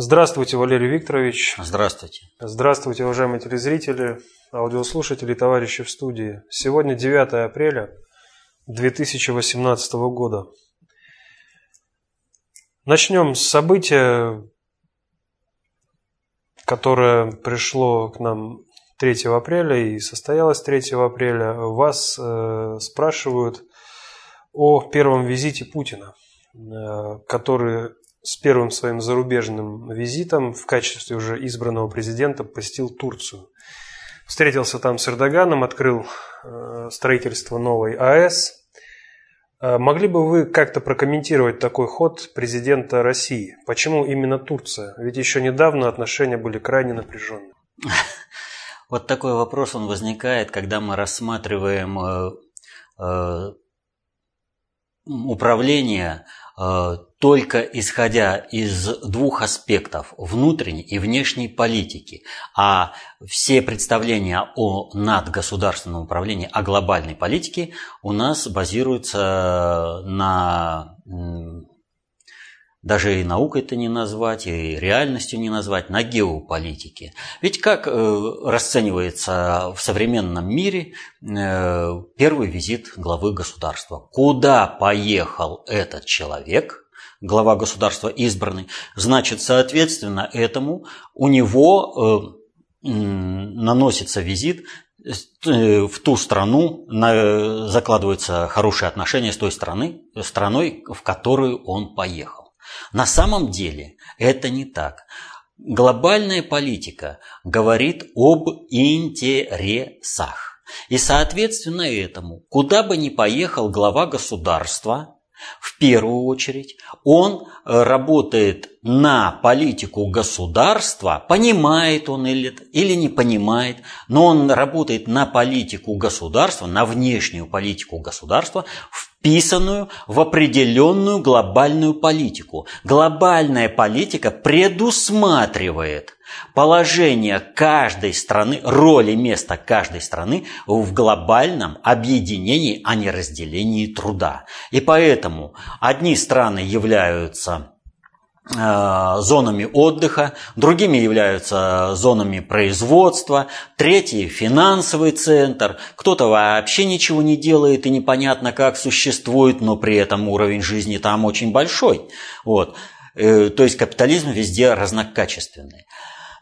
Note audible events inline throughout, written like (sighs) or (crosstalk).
Здравствуйте, Валерий Викторович. Здравствуйте. Здравствуйте, уважаемые телезрители, аудиослушатели, товарищи в студии. Сегодня 9 апреля 2018 года. Начнем с события, которое пришло к нам 3 апреля и состоялось 3 апреля. Вас э, спрашивают о первом визите Путина, э, который с первым своим зарубежным визитом в качестве уже избранного президента посетил Турцию. Встретился там с Эрдоганом, открыл э, строительство новой АЭС. Э, могли бы вы как-то прокомментировать такой ход президента России? Почему именно Турция? Ведь еще недавно отношения были крайне напряженные. (laughs) Вот такой вопрос он возникает, когда мы рассматриваем э, управление только исходя из двух аспектов – внутренней и внешней политики. А все представления о надгосударственном управлении, о глобальной политике у нас базируются на даже и наукой это не назвать, и реальностью не назвать, на геополитике. Ведь как э, расценивается в современном мире э, первый визит главы государства? Куда поехал этот человек, глава государства избранный? Значит, соответственно этому у него э, наносится визит в ту страну закладываются хорошие отношения с той страны, страной, в которую он поехал. На самом деле это не так. Глобальная политика говорит об интересах. И соответственно этому, куда бы ни поехал глава государства, в первую очередь, он э, работает на политику государства, понимает он или, не понимает, но он работает на политику государства, на внешнюю политику государства вписанную в определенную глобальную политику. Глобальная политика предусматривает положение каждой страны, роль и место каждой страны в глобальном объединении, а не разделении труда. И поэтому одни страны являются Э, зонами отдыха, другими являются зонами производства, третий – финансовый центр, кто-то вообще ничего не делает и непонятно как существует, но при этом уровень жизни там очень большой. Вот. Э, то есть капитализм везде разнокачественный.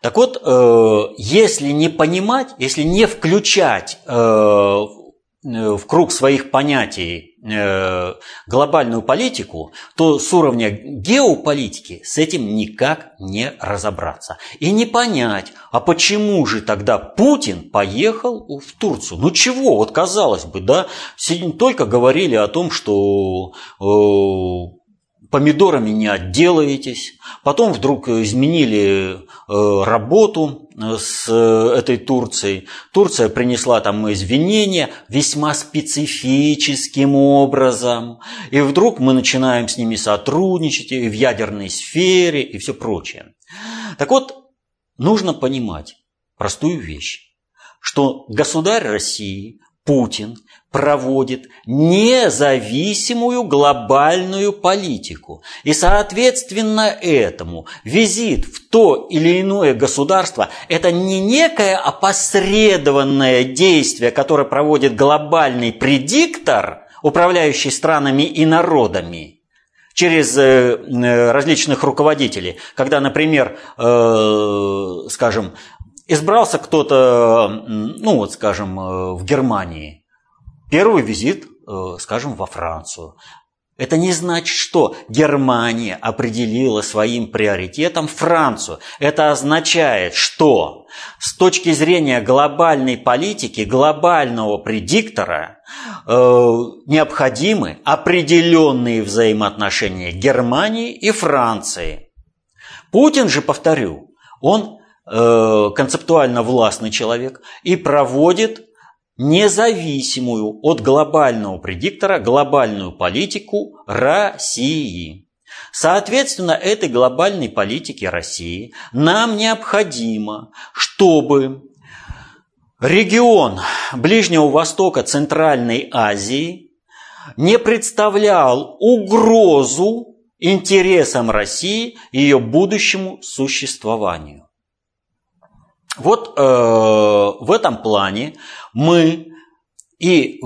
Так вот, э, если не понимать, если не включать в круг своих понятий Э, глобальную политику, то с уровня геополитики с этим никак не разобраться. И не понять, а почему же тогда Путин поехал в Турцию? Ну чего, вот казалось бы, да, только говорили о том, что э, помидорами не отделаетесь. Потом вдруг изменили э, работу э, с э, этой Турцией. Турция принесла там извинения весьма специфическим образом. И вдруг мы начинаем с ними сотрудничать и в ядерной сфере и все прочее. Так вот, нужно понимать простую вещь, что государь России Путин проводит независимую глобальную политику. И соответственно этому визит в то или иное государство – это не некое опосредованное действие, которое проводит глобальный предиктор, управляющий странами и народами, через э, э, различных руководителей. Когда, например, э, скажем, избрался кто-то, ну вот, скажем, в Германии. Первый визит, э, скажем, во Францию. Это не значит, что Германия определила своим приоритетом Францию. Это означает, что с точки зрения глобальной политики, глобального предиктора, э, необходимы определенные взаимоотношения Германии и Франции. Путин же, повторю, он Э, концептуально властный человек и проводит независимую от глобального предиктора глобальную политику России. Соответственно, этой глобальной политике России нам необходимо, чтобы регион Ближнего Востока, Центральной Азии не представлял угрозу интересам России и ее будущему существованию. Вот э, в этом плане мы и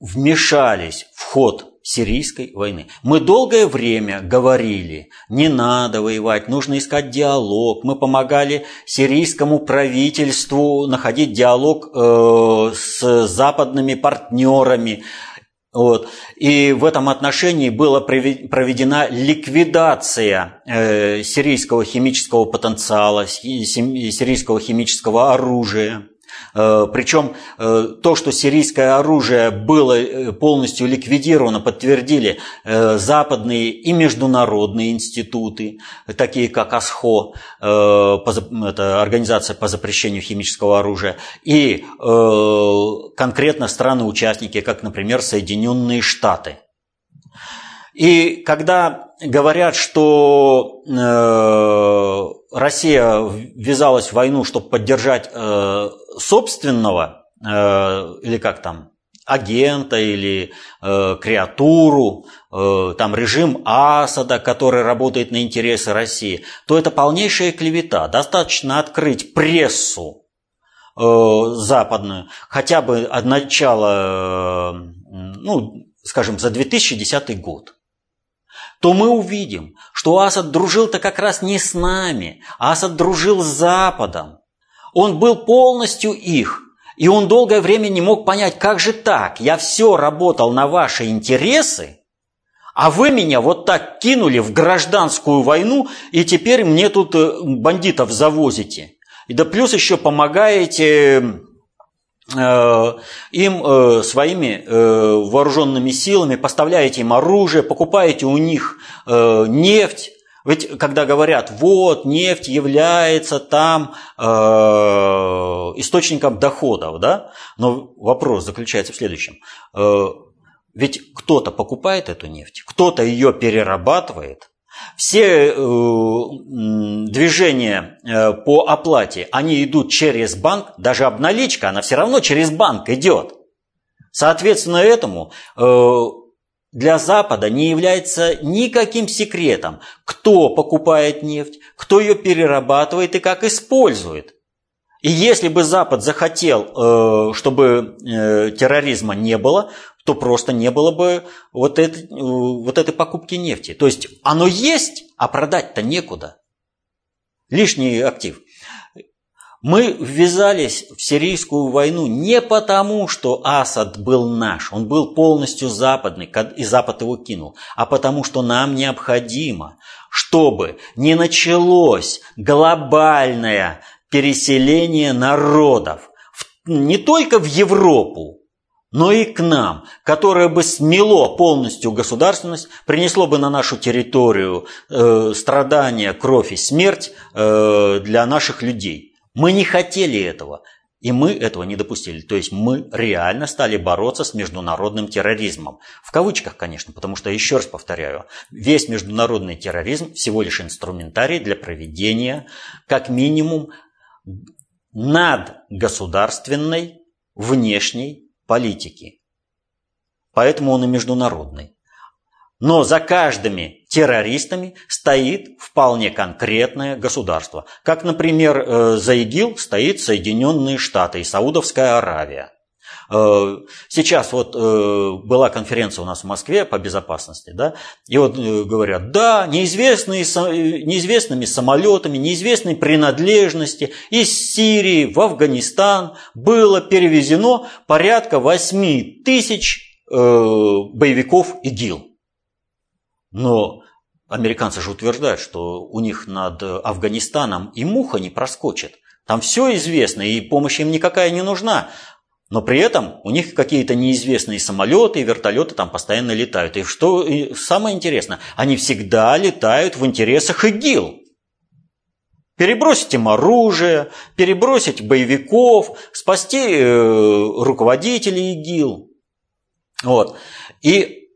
вмешались в ход сирийской войны. Мы долгое время говорили, не надо воевать, нужно искать диалог. Мы помогали сирийскому правительству находить диалог э, с западными партнерами. Вот. И в этом отношении была проведена ликвидация э, сирийского химического потенциала, сирийского химического оружия. Э, Причем э, то, что сирийское оружие было э, полностью ликвидировано, подтвердили западные и международные институты, такие как АСХО, это Организация по запрещению химического оружия, и конкретно страны-участники, как, например, Соединенные Штаты. И когда говорят, что Россия ввязалась в войну, чтобы поддержать собственного, э, или как там, агента или э, креатуру, э, там режим Асада, который работает на интересы России, то это полнейшая клевета. Достаточно открыть прессу э, западную, хотя бы от начала, э, ну, скажем, за 2010 год то мы увидим, что Асад дружил-то как раз не с нами, а Асад дружил с Западом. Он был полностью их. И он долгое время не мог понять, как же так? Я все работал на ваши интересы, а вы меня вот так кинули в гражданскую войну, и теперь мне тут э, бандитов завозите. И да плюс еще помогаете э, им э, своими вооруженными силами, поставляете им оружие, покупаете у них нефть, ведь когда говорят, вот нефть является там э, источником доходов, да, но вопрос заключается в следующем. Э, ведь кто-то покупает эту нефть, кто-то ее перерабатывает, все э, движения э, по оплате, они идут через банк, даже обналичка, она все равно через банк идет. Соответственно, этому э, для Запада не является никаким секретом, кто покупает нефть, кто ее перерабатывает и как использует. И если бы Запад захотел, э, чтобы э, терроризма не было, то просто не было бы вот, этой, э, вот этой покупки нефти. То есть оно есть, а продать-то некуда. Лишний актив. Мы ввязались в сирийскую войну не потому, что Асад был наш, он был полностью западный, и Запад его кинул, а потому, что нам необходимо, чтобы не началось глобальное переселение народов не только в Европу, но и к нам, которое бы смело полностью государственность, принесло бы на нашу территорию э, страдания, кровь и смерть э, для наших людей. Мы не хотели этого, и мы этого не допустили. То есть мы реально стали бороться с международным терроризмом. В кавычках, конечно, потому что, еще раз повторяю, весь международный терроризм всего лишь инструментарий для проведения, как минимум, надгосударственной внешней политики. Поэтому он и международный. Но за каждыми террористами стоит вполне конкретное государство. Как, например, э, за ИГИЛ стоит Соединенные Штаты и Саудовская Аравия. Э, сейчас вот э, была конференция у нас в Москве по безопасности, да, и вот говорят, да, неизвестные, неизвестными самолетами, неизвестной принадлежности из Сирии в Афганистан было перевезено порядка 8 тысяч боевиков ИГИЛ. Но американцы же утверждают, что у них над Афганистаном и муха не проскочит. Там все известно, и помощь им никакая не нужна. Но при этом у них какие-то неизвестные самолеты и вертолеты там постоянно летают. И что и самое интересное, они всегда летают в интересах ИГИЛ. Перебросить им оружие, перебросить боевиков, спасти э, руководителей ИГИЛ. Вот. И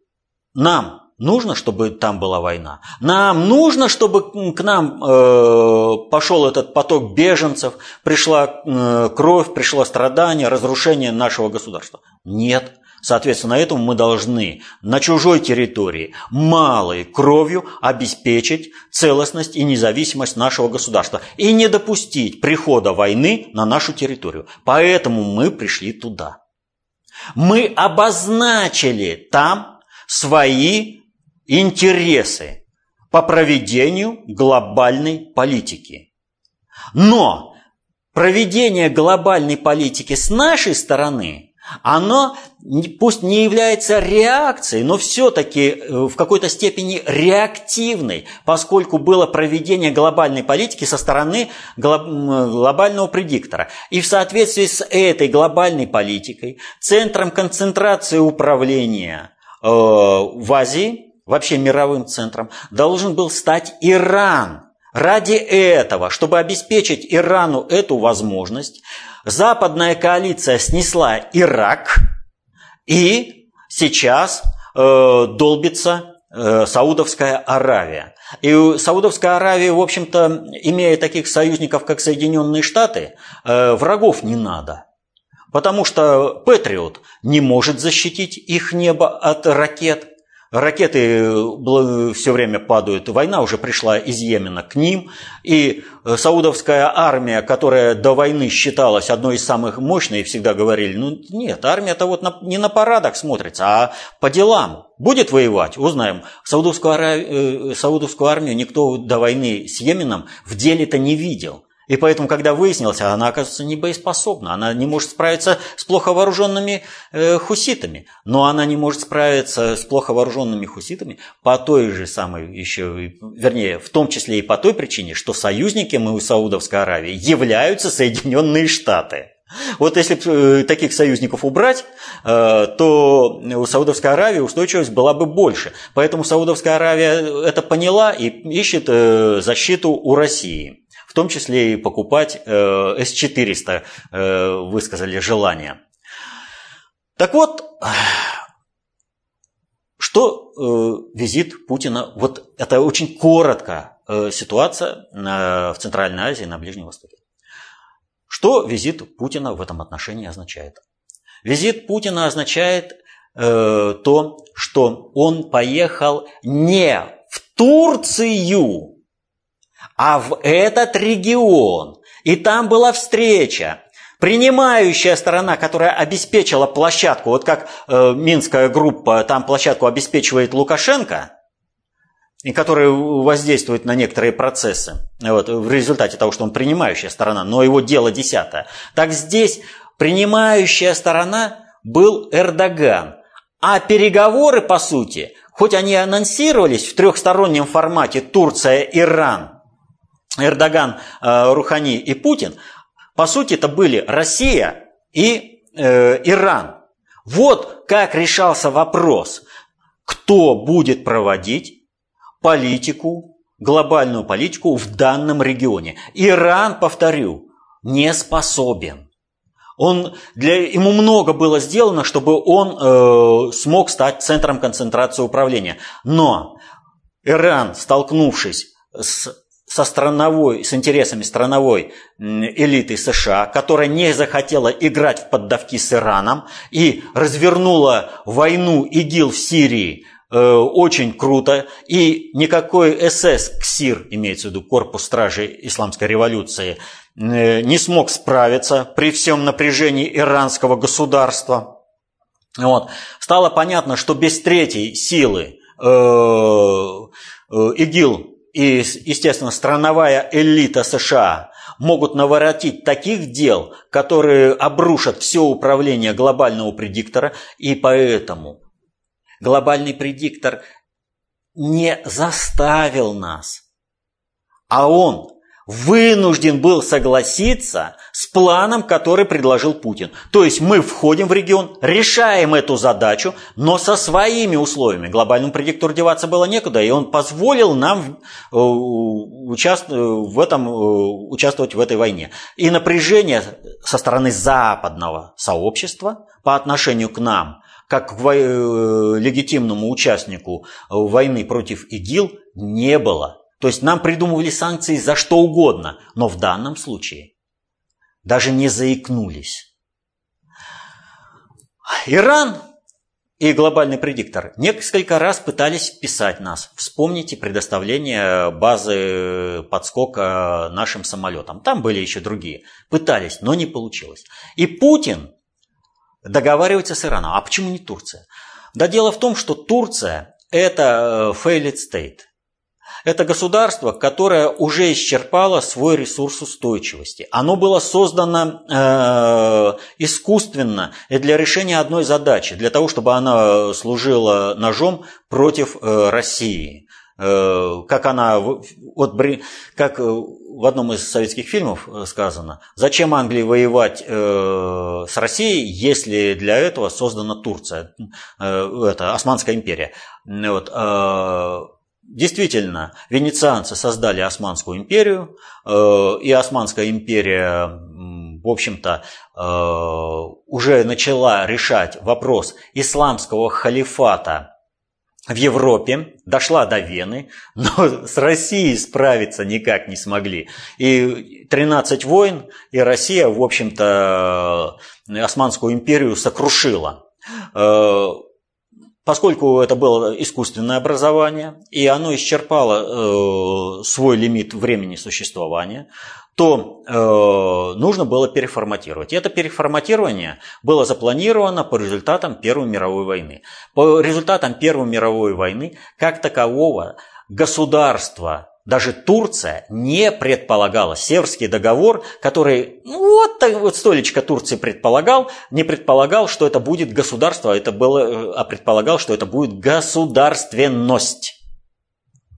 нам нужно, чтобы там была война. Нам нужно, чтобы к нам э, пошел этот поток беженцев, пришла э, кровь, пришло страдание, разрушение нашего государства. Нет. Соответственно, этому мы должны на чужой территории малой кровью обеспечить целостность и независимость нашего государства и не допустить прихода войны на нашу территорию. Поэтому мы пришли туда. Мы обозначили там свои интересы по проведению глобальной политики. Но проведение глобальной политики с нашей стороны, оно пусть не является реакцией, но все-таки э, в какой-то степени реактивной, поскольку было проведение глобальной политики со стороны глобального предиктора. И в соответствии с этой глобальной политикой центром концентрации управления э, в Азии, вообще мировым центром, должен был стать Иран. Ради этого, чтобы обеспечить Ирану эту возможность, западная коалиция снесла Ирак – и сейчас э, долбится э, Саудовская Аравия. И Саудовская Аравия, в общем-то, имея таких союзников, как Соединенные Штаты, э, врагов не надо. Потому что Патриот не может защитить их небо от ракет – Ракеты все время падают. Война уже пришла из Йемена к ним. И э, саудовская армия, которая до войны считалась одной из самых мощных, и всегда говорили, ну нет, армия-то вот не на парадах смотрится, а по делам. Будет воевать, узнаем. Саудовскую, э, Саудовскую армию никто до войны с Йеменом в деле-то не видел. И поэтому, когда выяснилось, она, оказывается, не боеспособна. Она не может справиться с плохо вооруженными э, хуситами. Но она не может справиться с плохо вооруженными хуситами по той же самой еще, вернее, в том числе и по той причине, что союзниками у Саудовской Аравии являются Соединенные Штаты. Вот если э, таких союзников убрать, э, то у Саудовской Аравии устойчивость была бы больше. Поэтому Саудовская Аравия это поняла и ищет защиту у России том числе и покупать э, С-400, э, высказали желание. Так вот, (sighs) что э, визит Путина, вот это очень коротко ситуация в Центральной Азии, на Ближнем Востоке. Что визит Путина в этом отношении означает? Визит Путина означает то, что он поехал не в Турцию, а в этот регион. И там была встреча. Принимающая сторона, которая обеспечила площадку, вот как э, Минская группа там площадку обеспечивает Лукашенко, и который воздействует на некоторые процессы вот, в результате того, что он принимающая сторона, но его дело десятое. Так здесь принимающая сторона был Эрдоган. А переговоры, по сути, хоть они анонсировались в трехстороннем формате Турция-Иран – Эрдоган, э, Рухани и Путин, по сути, это были Россия и э, Иран. Вот как решался вопрос, кто будет проводить политику, глобальную политику в данном регионе. Иран, повторю, не способен. Он, для, ему много было сделано, чтобы он э, смог стать центром концентрации управления. Но Иран, столкнувшись с со страновой, с интересами страновой элиты США, которая не захотела играть в поддавки с Ираном и развернула войну ИГИЛ в Сирии э, очень круто, и никакой СС, КСИР, имеется в виду Корпус Стражей Исламской революции, э, не смог справиться при всем напряжении иранского государства. Вот. Стало понятно, что без третьей силы э, э, ИГИЛ и, естественно, страновая элита США могут наворотить таких дел, которые обрушат все управление глобального предиктора, и поэтому глобальный предиктор не заставил нас, а он вынужден был согласиться с планом, который предложил Путин. То есть мы входим в регион, решаем эту задачу, но со своими условиями. Глобальному предиктору деваться было некуда, и он позволил нам э, участвовать в, этом, э, участвовать в этой войне. И напряжение со стороны западного сообщества по отношению к нам – как к э, легитимному участнику войны против ИГИЛ не было. То есть нам придумывали санкции за что угодно, но в данном случае даже не заикнулись. Иран и глобальный предиктор несколько раз пытались писать нас. Вспомните предоставление базы подскока нашим самолетам. Там были еще другие. Пытались, но не получилось. И Путин договаривается с Ираном. А почему не Турция? Да дело в том, что Турция – это э, failed state. Это государство, которое уже исчерпало свой ресурс устойчивости. Оно было создано э, искусственно для решения одной задачи, для того, чтобы оно служило ножом против э, России. Э, как она, вот, как в одном из советских фильмов сказано, зачем Англии воевать э, с Россией, если для этого создана Турция, э, это Османская империя. Вот, э, Действительно, венецианцы создали Османскую империю, э, и Османская империя, в общем-то, э, уже начала решать вопрос исламского халифата в Европе, дошла до Вены, но с Россией справиться никак не смогли. И 13 войн, и Россия, в общем-то, Османскую империю сокрушила. Поскольку это было искусственное образование, и оно исчерпало э, свой лимит времени существования, то э, нужно было переформатировать. И это переформатирование было запланировано по результатам Первой мировой войны. По результатам Первой мировой войны, как такового, государства даже Турция не предполагала. Северский договор, который, ну вот, вот столечко Турции предполагал, не предполагал, что это будет государство, это было, а предполагал, что это будет государственность.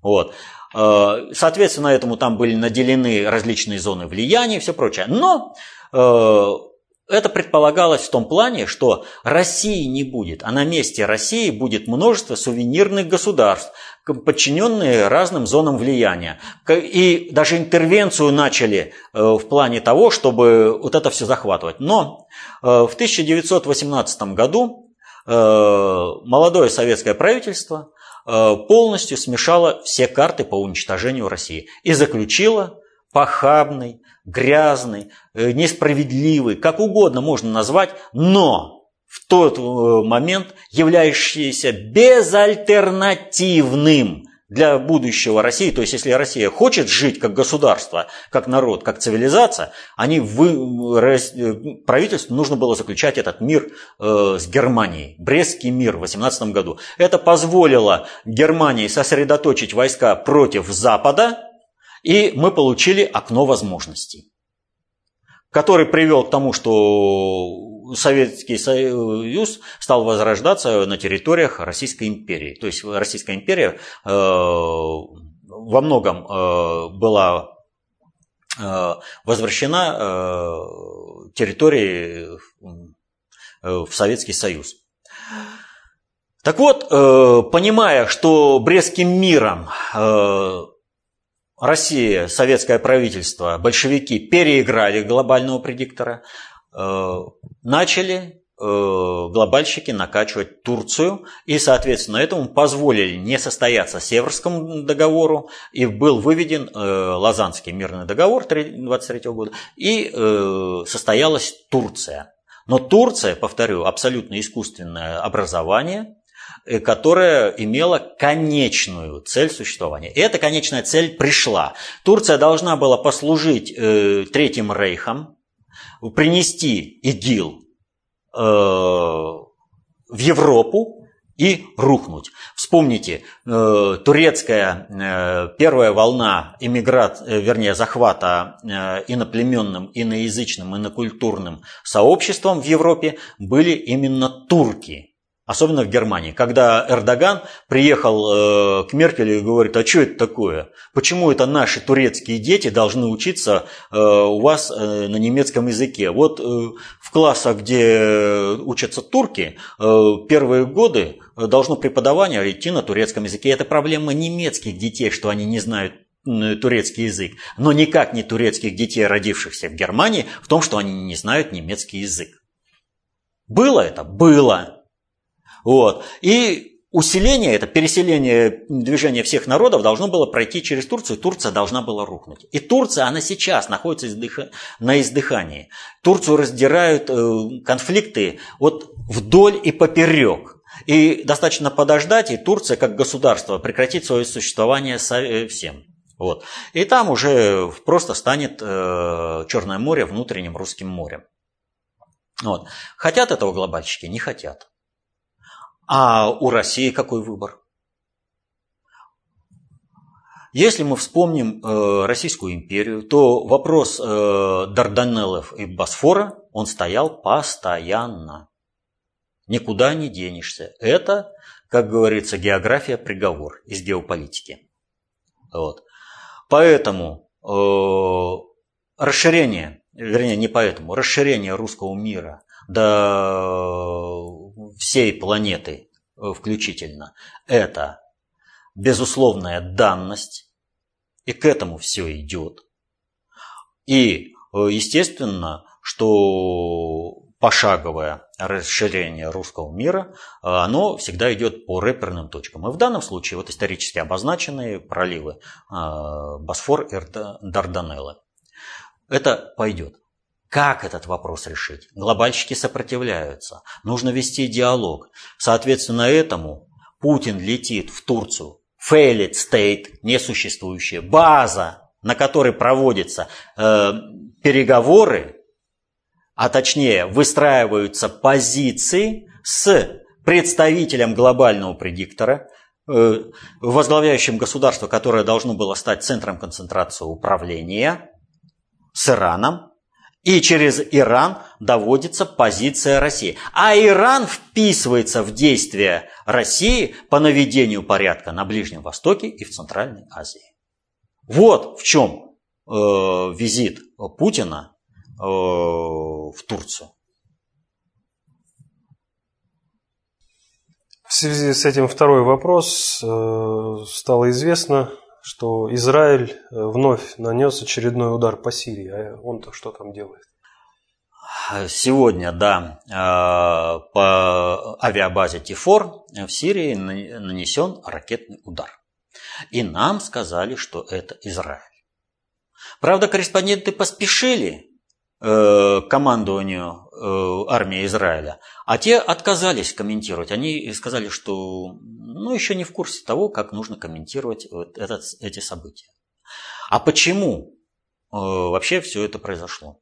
Вот. Э, соответственно, этому там были наделены различные зоны влияния и все прочее. Но э, это предполагалось в том плане, что России не будет, а на месте России будет множество сувенирных государств, подчиненные разным зонам влияния. И даже интервенцию начали э, в плане того, чтобы вот это все захватывать. Но э, в 1918 году э, молодое советское правительство полностью смешало все карты по уничтожению России и заключило похабный, грязный, несправедливый, как угодно можно назвать, но в тот э, момент являющийся безальтернативным для будущего России. То есть, если Россия хочет жить как государство, как народ, как цивилизация, они вы, э, правительству нужно было заключать этот мир э, с Германией. Брестский мир в 18 году. Это позволило Германии сосредоточить войска против Запада, и мы получили окно возможностей, который привел к тому, что Советский Союз стал возрождаться на территориях Российской империи. То есть Российская империя э, во многом э, была э, возвращена территории в Советский Союз. Так вот, понимая, что Брестским миром Россия, советское правительство, большевики переиграли глобального предиктора, Э, начали э, глобальщики накачивать Турцию и, соответственно, этому позволили не состояться Северскому договору и был выведен э, Лазанский мирный договор 23 года и состоялась Турция. Но Турция, повторю, абсолютно искусственное образование, которое имело конечную цель существования. И эта конечная цель пришла. Турция должна была послужить Третьим Рейхом, принести ИГИЛ э, в Европу и рухнуть. Вспомните, э, турецкая э, первая волна иммиграт, э, вернее, захвата э, иноплеменным, иноязычным, инокультурным сообществом в Европе были именно турки особенно в Германии, когда Эрдоган приехал э, к Меркель и говорит, а что это такое? Почему это наши турецкие дети должны учиться э, у вас э, на немецком языке? Вот в классах, где учатся турки, первые годы должно преподавание идти на турецком языке. Это проблема немецких детей, что они не знают турецкий язык, но никак не турецких детей, родившихся в Германии, в том, что они не знают немецкий язык. Было это? Было. Вот. И усиление, это переселение движения всех народов должно было пройти через Турцию, Турция должна была рухнуть. И Турция, она сейчас находится на издыхании. Турцию раздирают э, конфликты вот вдоль и поперек. И достаточно подождать, и Турция как государство прекратит свое существование всем. Вот. И там уже просто станет э, Черное море внутренним русским морем. Вот. Хотят этого глобальщики? Не хотят. А у России какой выбор? Если мы вспомним э, Российскую империю, то вопрос э, Дарданеллов и Босфора, он стоял постоянно. Никуда не денешься. Это, как говорится, география приговор из геополитики. Вот. Поэтому э, расширение, вернее не поэтому, расширение русского мира до всей планеты э, включительно, это безусловная данность, и к этому все идет. И, э, естественно, что пошаговое расширение русского мира, э, оно всегда идет по реперным точкам. И в данном случае вот исторически обозначенные проливы Босфор и Дарданеллы. Это пойдет. Как этот вопрос решить? Глобальщики сопротивляются. Нужно вести диалог. Соответственно, этому Путин летит в Турцию. Failed state, несуществующая база, на которой проводятся э, переговоры а точнее выстраиваются позиции с представителем глобального предиктора, э, возглавляющим государство, которое должно было стать центром концентрации управления, с Ираном, и через Иран доводится позиция России. А Иран вписывается в действия России по наведению порядка на Ближнем Востоке и в Центральной Азии. Вот в чем э, визит Путина Э, в Турцию. В связи с этим второй вопрос. Э, стало известно, что Израиль э, вновь нанес очередной удар по Сирии. А он-то что там делает? Сегодня, да, по авиабазе Тифор в Сирии нанесен ракетный удар. И нам сказали, что это Израиль. Правда, корреспонденты поспешили Э, командованию э, армии Израиля, а те отказались комментировать. Они сказали, что ну, еще не в курсе того, как нужно комментировать вот этот, эти события. А почему э, вообще все это произошло?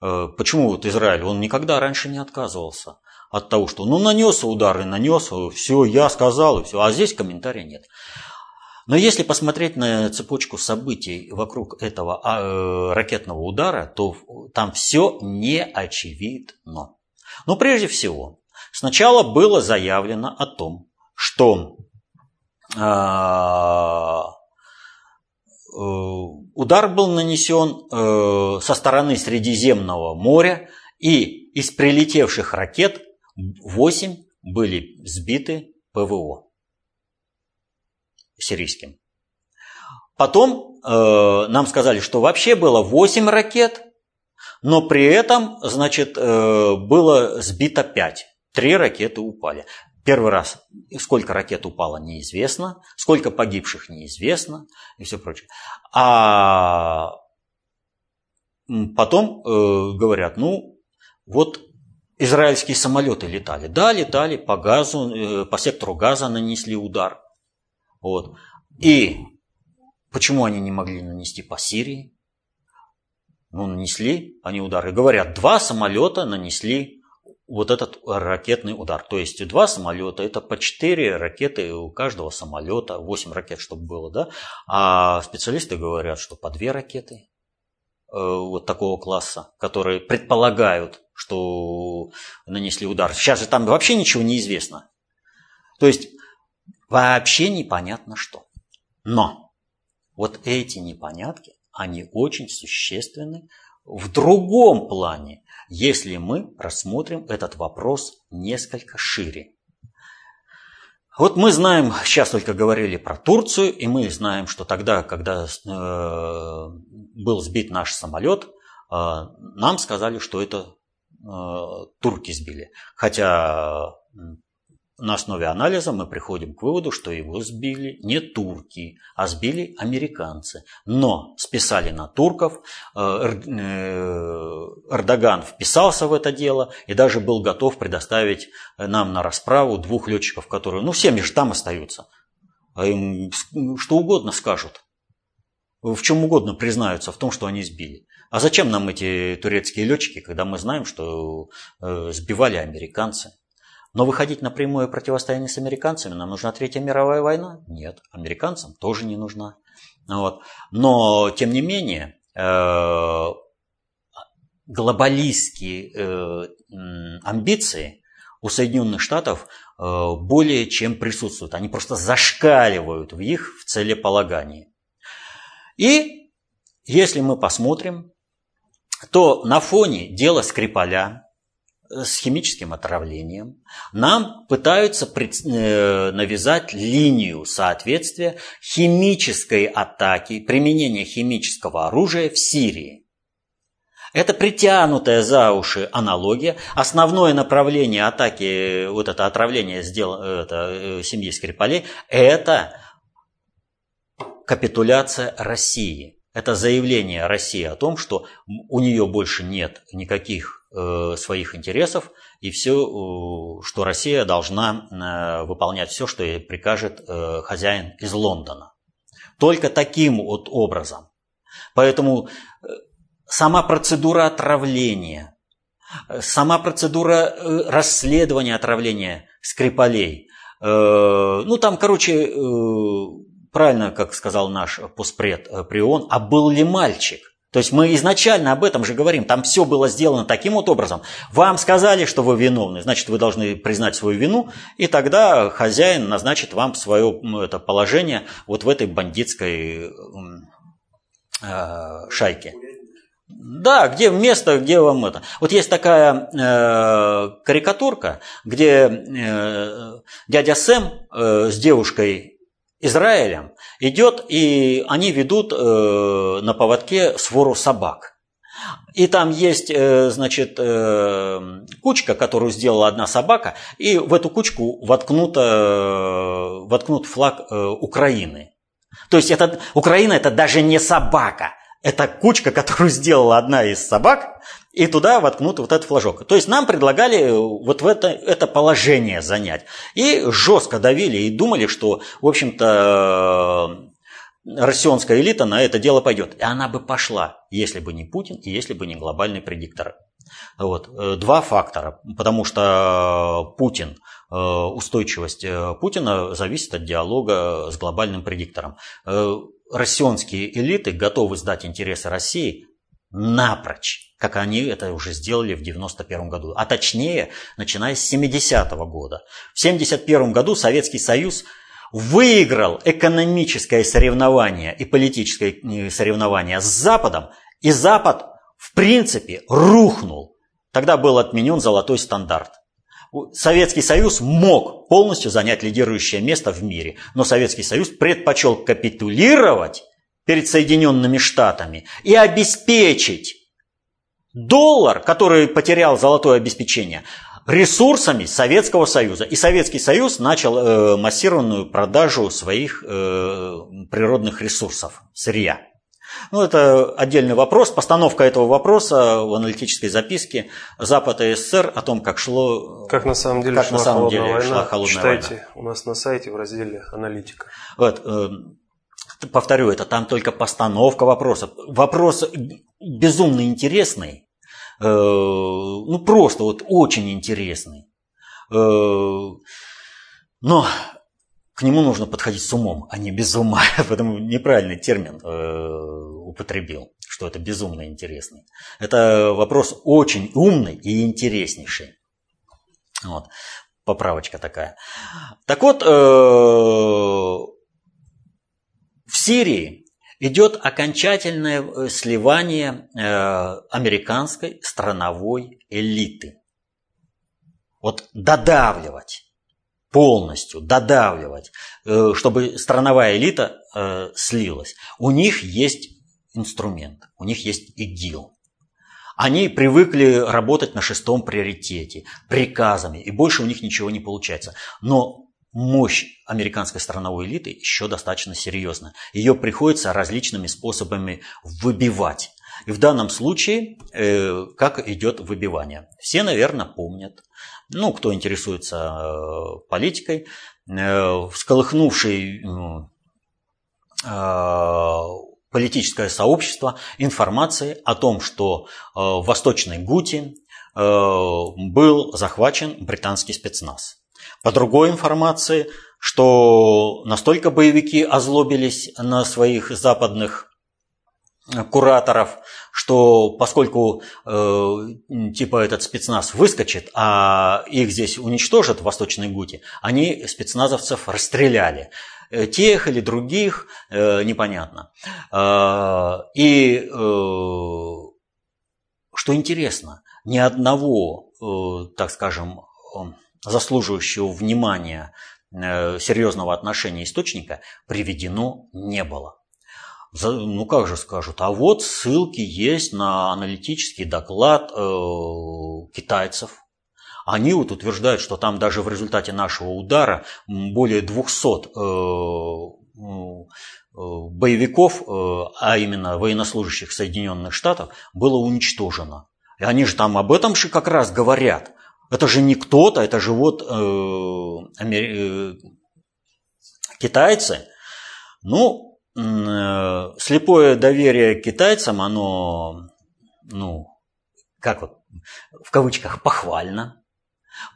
Почему вот Израиль, он никогда раньше не отказывался от того, что ну нанес удар и нанес, все, я сказал, и все, а здесь комментария нет. Но если посмотреть на цепочку событий вокруг этого а, э, ракетного удара, то там все не очевидно. Но прежде всего, сначала было заявлено о том, что а, э, удар был нанесен э, со стороны Средиземного моря, и из прилетевших ракет 8 были сбиты ПВО сирийским. Потом э, нам сказали, что вообще было 8 ракет, но при этом, значит, э, было сбито 5. Три ракеты упали. Первый раз, сколько ракет упало, неизвестно, сколько погибших, неизвестно и все прочее. А потом э, говорят, ну, вот израильские самолеты летали. Да, летали по газу, э, по сектору газа нанесли удар. Вот. И почему они не могли нанести по Сирии? Ну, нанесли они удар. И говорят, два самолета нанесли вот этот ракетный удар. То есть два самолета, это по четыре ракеты у каждого самолета, восемь ракет, чтобы было, да? А специалисты говорят, что по две ракеты э, вот такого класса, которые предполагают, что нанесли удар. Сейчас же там вообще ничего не известно. То есть Вообще непонятно что. Но вот эти непонятки, они очень существенны в другом плане, если мы рассмотрим этот вопрос несколько шире. Вот мы знаем, сейчас только говорили про Турцию, и мы знаем, что тогда, когда э, был сбит наш самолет, э, нам сказали, что это э, турки сбили. Хотя на основе анализа мы приходим к выводу, что его сбили не турки, а сбили американцы. Но списали на турков, э, э, Эрдоган вписался в это дело и даже был готов предоставить нам на расправу двух летчиков, которые, ну, семьи же там остаются, а им что угодно скажут, в чем угодно признаются в том, что они сбили. А зачем нам эти турецкие летчики, когда мы знаем, что сбивали американцы? Но выходить на прямое противостояние с американцами нам нужна Третья мировая война? Нет, американцам тоже не нужна. Вот. Но, тем не менее, э, глобалистские э, амбиции у Соединенных Штатов э, более чем присутствуют. Они просто зашкаливают в их в целеполагании. И если мы посмотрим, то на фоне дела Скрипаля, с химическим отравлением, нам пытаются э, навязать линию соответствия химической атаки, применения химического оружия в Сирии. Это притянутая за уши аналогия. Основное направление атаки, вот это отравление сдел... это, э, семьи Скрипалей, это капитуляция России. Это заявление России о том, что у нее больше нет никаких Э, своих интересов, и все, э, что Россия должна э, выполнять все, что ей прикажет хозяин из Лондона. Только таким вот образом. Поэтому сама процедура отравления, сама процедура расследования отравления Скрипалей, ну там, короче, правильно, как сказал наш постпред Прион, а был ли мальчик? То есть мы изначально об этом же говорим. Там все было сделано таким вот образом. Вам сказали, что вы виновны, значит, вы должны признать свою вину, и тогда хозяин назначит вам свое это положение вот в этой бандитской э, шайке. Да, где место, где вам это. Вот есть такая э, карикатурка, где э, дядя Сэм э, с девушкой Израилем идет, и они ведут э, на поводке свору собак. И там есть, э, значит, э, кучка, которую сделала одна собака, и в эту кучку воткнут, э, воткнут флаг э, Украины. То есть это, Украина это даже не собака, это кучка, которую сделала одна из собак, и туда воткнут вот этот флажок. То есть нам предлагали вот в это, это положение занять. И жестко давили и думали, что, в общем-то, россионская элита на это дело пойдет. И она бы пошла, если бы не Путин и если бы не глобальный предиктор. Вот. Два фактора. Потому что Путин, устойчивость Путина зависит от диалога с глобальным предиктором. Россионские элиты готовы сдать интересы России напрочь, как они это уже сделали в 91 году, а точнее, начиная с 70 -го года. В 71 году Советский Союз выиграл экономическое соревнование и политическое э, соревнование с Западом, и Запад, в принципе, рухнул. Тогда был отменен золотой стандарт. Советский Союз мог полностью занять лидирующее место в мире, но Советский Союз предпочел капитулировать перед Соединенными Штатами и обеспечить доллар, который потерял золотое обеспечение, ресурсами Советского Союза. И Советский Союз начал э, массированную продажу своих э, природных ресурсов, сырья. Ну, это отдельный вопрос. Постановка этого вопроса в аналитической записке Запад и СССР о том, как шло... Как на самом деле, как шла, на самом деле война. шла холодная Читайте война. у нас на сайте в разделе «Аналитика». Вот, э, повторю это, там только постановка вопроса. Вопрос безумно интересный, э, ну просто вот очень интересный. Э, но к нему нужно подходить с умом, а не без ума, (laughs) потому неправильный термин э, употребил, что это безумно интересный. Это вопрос очень умный и интереснейший. Вот. Поправочка такая. Так вот, в Сирии идет окончательное э, сливание э, американской страновой элиты. Вот додавливать, полностью додавливать, э, чтобы страновая элита слилась. У них есть инструмент, у них есть ИГИЛ. Они привыкли работать на шестом приоритете, приказами, и больше у них ничего не получается. Но мощь американской страновой элиты еще достаточно серьезна. Ее приходится различными способами выбивать. И в данном случае, э, как идет выбивание. Все, наверное, помнят, ну, кто интересуется э, политикой, э, всколыхнувший э, политическое сообщество информации о том, что в Восточной Гуте был захвачен британский спецназ. По другой информации, что настолько боевики озлобились на своих западных кураторов, что поскольку э, типа этот спецназ выскочит, а их здесь уничтожат в Восточной Гуте, они спецназовцев расстреляли. Э, тех или других, э, непонятно. Э, и э, что интересно, ни одного, э, так скажем, заслуживающего внимания э, серьезного отношения источника приведено не было. Ну как же скажут, а вот ссылки есть на аналитический доклад э, китайцев. Они вот утверждают, что там даже в результате нашего удара более 200 э, э, боевиков, э, а именно военнослужащих Соединенных Штатов, было уничтожено. И они же там об этом же как раз говорят. Это же не кто-то, это же вот э, э, китайцы. Ну, э, слепое доверие китайцам, оно, ну, как вот, в кавычках, похвально,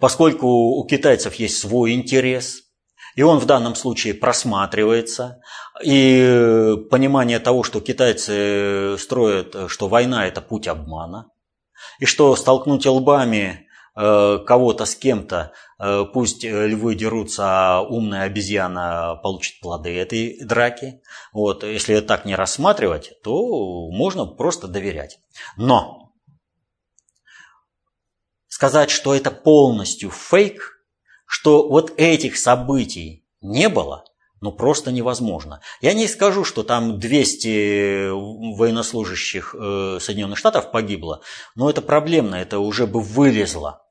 поскольку у китайцев есть свой интерес, и он в данном случае просматривается. И понимание того, что китайцы строят, что война – это путь обмана, и что столкнуть лбами кого-то с кем-то, э, пусть э, львы дерутся, а умная обезьяна получит плоды этой драки. Вот, если так не рассматривать, то можно просто доверять. Но сказать, что это полностью фейк, что вот этих событий не было, ну просто невозможно. Я не скажу, что там 200 военнослужащих Соединенных Штатов погибло, но это проблемно, это уже бы вылезло.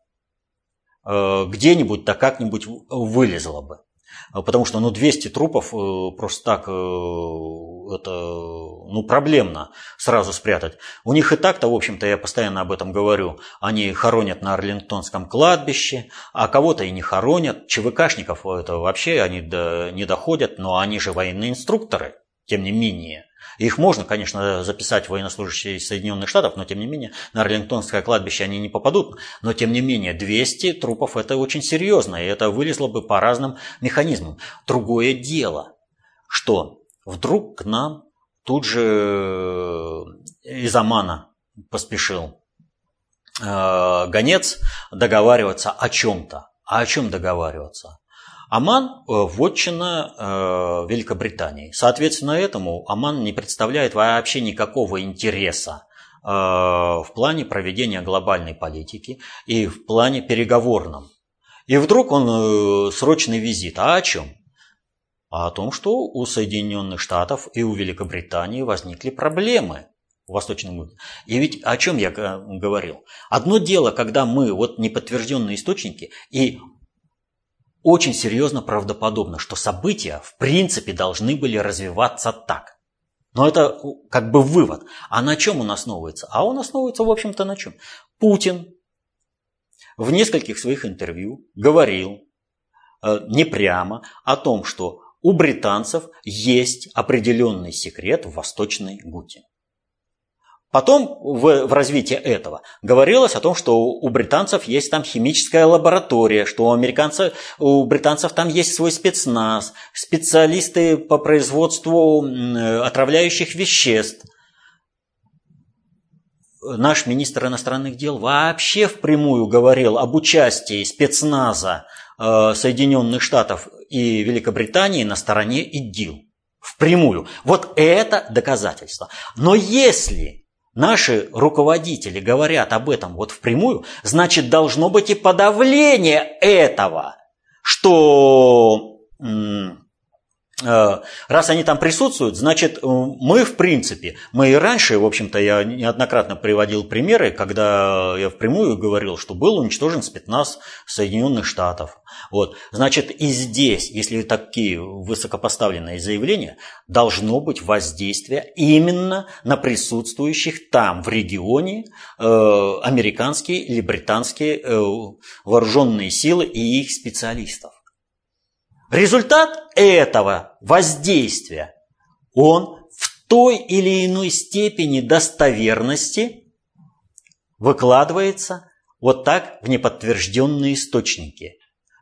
Э, где-нибудь да как-нибудь вылезло бы. Потому что ну, 200 трупов э, просто так э, это ну, проблемно сразу спрятать. У них и так-то, в общем-то, я постоянно об этом говорю, они хоронят на Арлингтонском кладбище, а кого-то и не хоронят. ЧВКшников это вообще они не доходят, но они же военные инструкторы, тем не менее. Их можно, конечно, записать военнослужащие Соединенных Штатов, но тем не менее на Арлингтонское кладбище они не попадут. Но тем не менее 200 трупов это очень серьезно, и это вылезло бы по разным механизмам. Другое дело, что вдруг к нам тут же из Амана поспешил э, гонец договариваться о чем-то. А о чем договариваться? Оман – э, вотчина э, Великобритании. Соответственно, этому Оман не представляет вообще никакого интереса э, в плане проведения глобальной политики и в плане переговорном. И вдруг он срочный визит. А о чем? А о том, что у Соединенных Штатов и у Великобритании возникли проблемы в Восточном мире. И ведь о чем я говорил? Одно дело, когда мы, вот неподтвержденные источники, и очень серьезно правдоподобно, что события в принципе должны были развиваться так. Но это как бы вывод. А на чем он основывается? А он основывается, в общем-то, на чем? Путин в нескольких своих интервью говорил э, не прямо о том, что у британцев есть определенный секрет в Восточной Гуте. Потом в, в развитии этого говорилось о том, что у британцев есть там химическая лаборатория, что у американцев, у британцев там есть свой спецназ, специалисты по производству отравляющих веществ. Наш министр иностранных дел вообще впрямую говорил об участии спецназа э, Соединенных Штатов и Великобритании на стороне ИДИЛ. Впрямую. Вот это доказательство. Но если наши руководители говорят об этом вот впрямую, значит должно быть и подавление этого, что раз они там присутствуют, значит, э, мы, в принципе, мы и раньше, в общем-то, я неоднократно приводил примеры, когда я впрямую говорил, что был уничтожен спецназ Соединенных Штатов. Вот. Значит, и здесь, если такие высокопоставленные заявления, должно быть воздействие именно на присутствующих там, в регионе, э, американские или британские э, вооруженные силы и их специалистов. Результат этого воздействия, он в той или иной степени достоверности выкладывается вот так в неподтвержденные источники.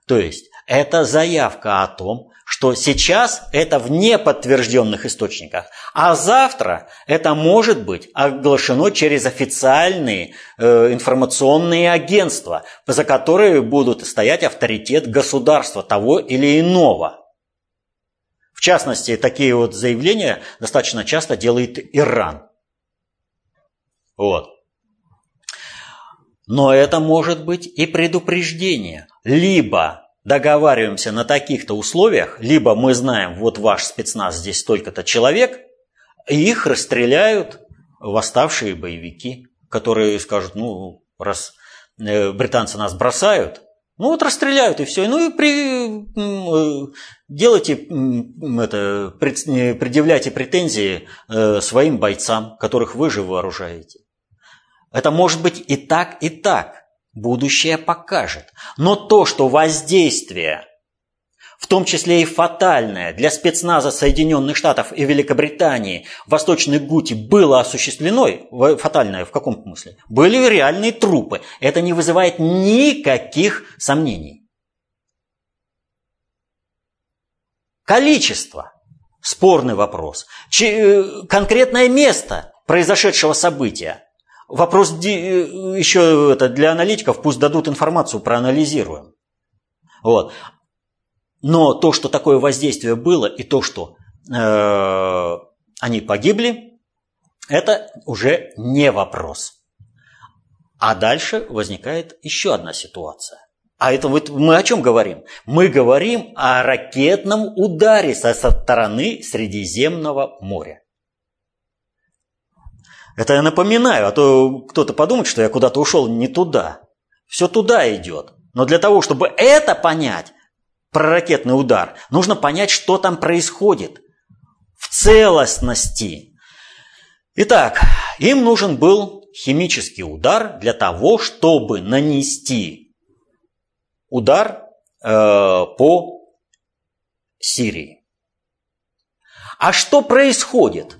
То есть это заявка о том, что сейчас это в неподтвержденных источниках, а завтра это может быть оглашено через официальные э, информационные агентства, за которые будут стоять авторитет государства того или иного. В частности, такие вот заявления достаточно часто делает Иран. Вот. Но это может быть и предупреждение. Либо договариваемся на таких-то условиях, либо мы знаем, вот ваш спецназ здесь столько-то человек, и их расстреляют восставшие боевики, которые скажут, ну, раз э, британцы нас бросают, ну вот расстреляют и все. Ну и при, э, делайте это, предъявляйте претензии э, своим бойцам, которых вы же вооружаете. Это может быть и так, и так. Будущее покажет. Но то, что воздействие, в том числе и фатальное для спецназа Соединенных Штатов и Великобритании в Восточной Гути было осуществлено, фатальное в каком смысле? Были реальные трупы. Это не вызывает никаких сомнений. Количество. Спорный вопрос. Э, конкретное место произошедшего события. Вопрос э, еще это для аналитиков, пусть дадут информацию, проанализируем. Вот. Но то, что такое воздействие было, и то, что э, они погибли, это уже не вопрос. А дальше возникает еще одна ситуация. А это вот мы о чем говорим? Мы говорим о ракетном ударе со стороны Средиземного моря. Это я напоминаю, а то кто-то подумает, что я куда-то ушел не туда. Все туда идет. Но для того, чтобы это понять, про ракетный удар, нужно понять, что там происходит в целостности. Итак, им нужен был химический удар для того, чтобы нанести удар э, по Сирии. А что происходит?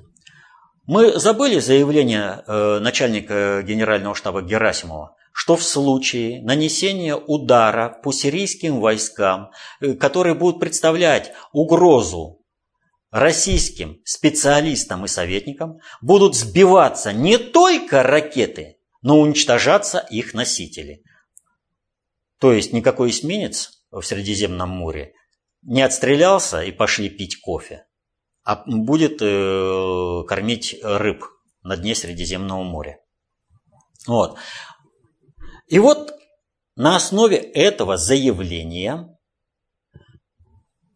Мы забыли заявление э, начальника генерального штаба Герасимова, что в случае нанесения удара по сирийским войскам, э, которые будут представлять угрозу российским специалистам и советникам, будут сбиваться не только ракеты, но уничтожаться их носители. То есть никакой эсминец в Средиземном море не отстрелялся и пошли пить кофе будет э, кормить рыб на дне Средиземного моря. Вот. И вот на основе этого заявления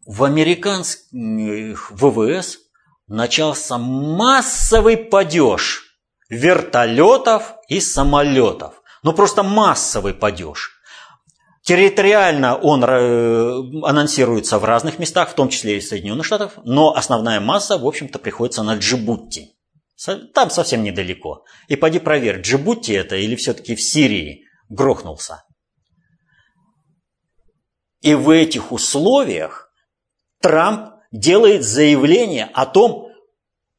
в американских ВВС начался массовый падеж вертолетов и самолетов. Ну просто массовый падеж. Территориально он э, анонсируется в разных местах, в том числе и в Соединенных Штатах, но основная масса, в общем-то, приходится на Джибути. Там совсем недалеко. И поди проверь, Джибути это или все-таки в Сирии грохнулся. И в этих условиях Трамп делает заявление о том,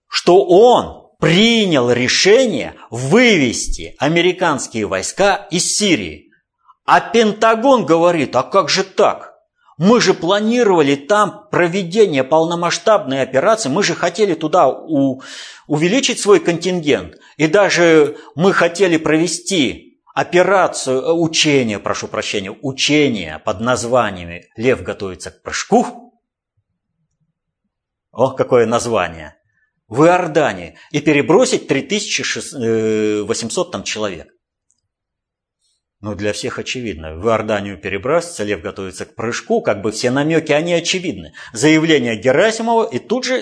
что он принял решение вывести американские войска из Сирии. А Пентагон говорит, а как же так? Мы же планировали там проведение полномасштабной операции, мы же хотели туда у, увеличить свой контингент. И даже мы хотели провести операцию, э, учение, прошу прощения, учение под названиями «Лев готовится к прыжку». О, какое название! В Иордании. И перебросить 3800 э, там человек. Ну, для всех очевидно. В Иорданию перебрасывается, Лев готовится к прыжку, как бы все намеки, они очевидны. Заявление Герасимова и тут же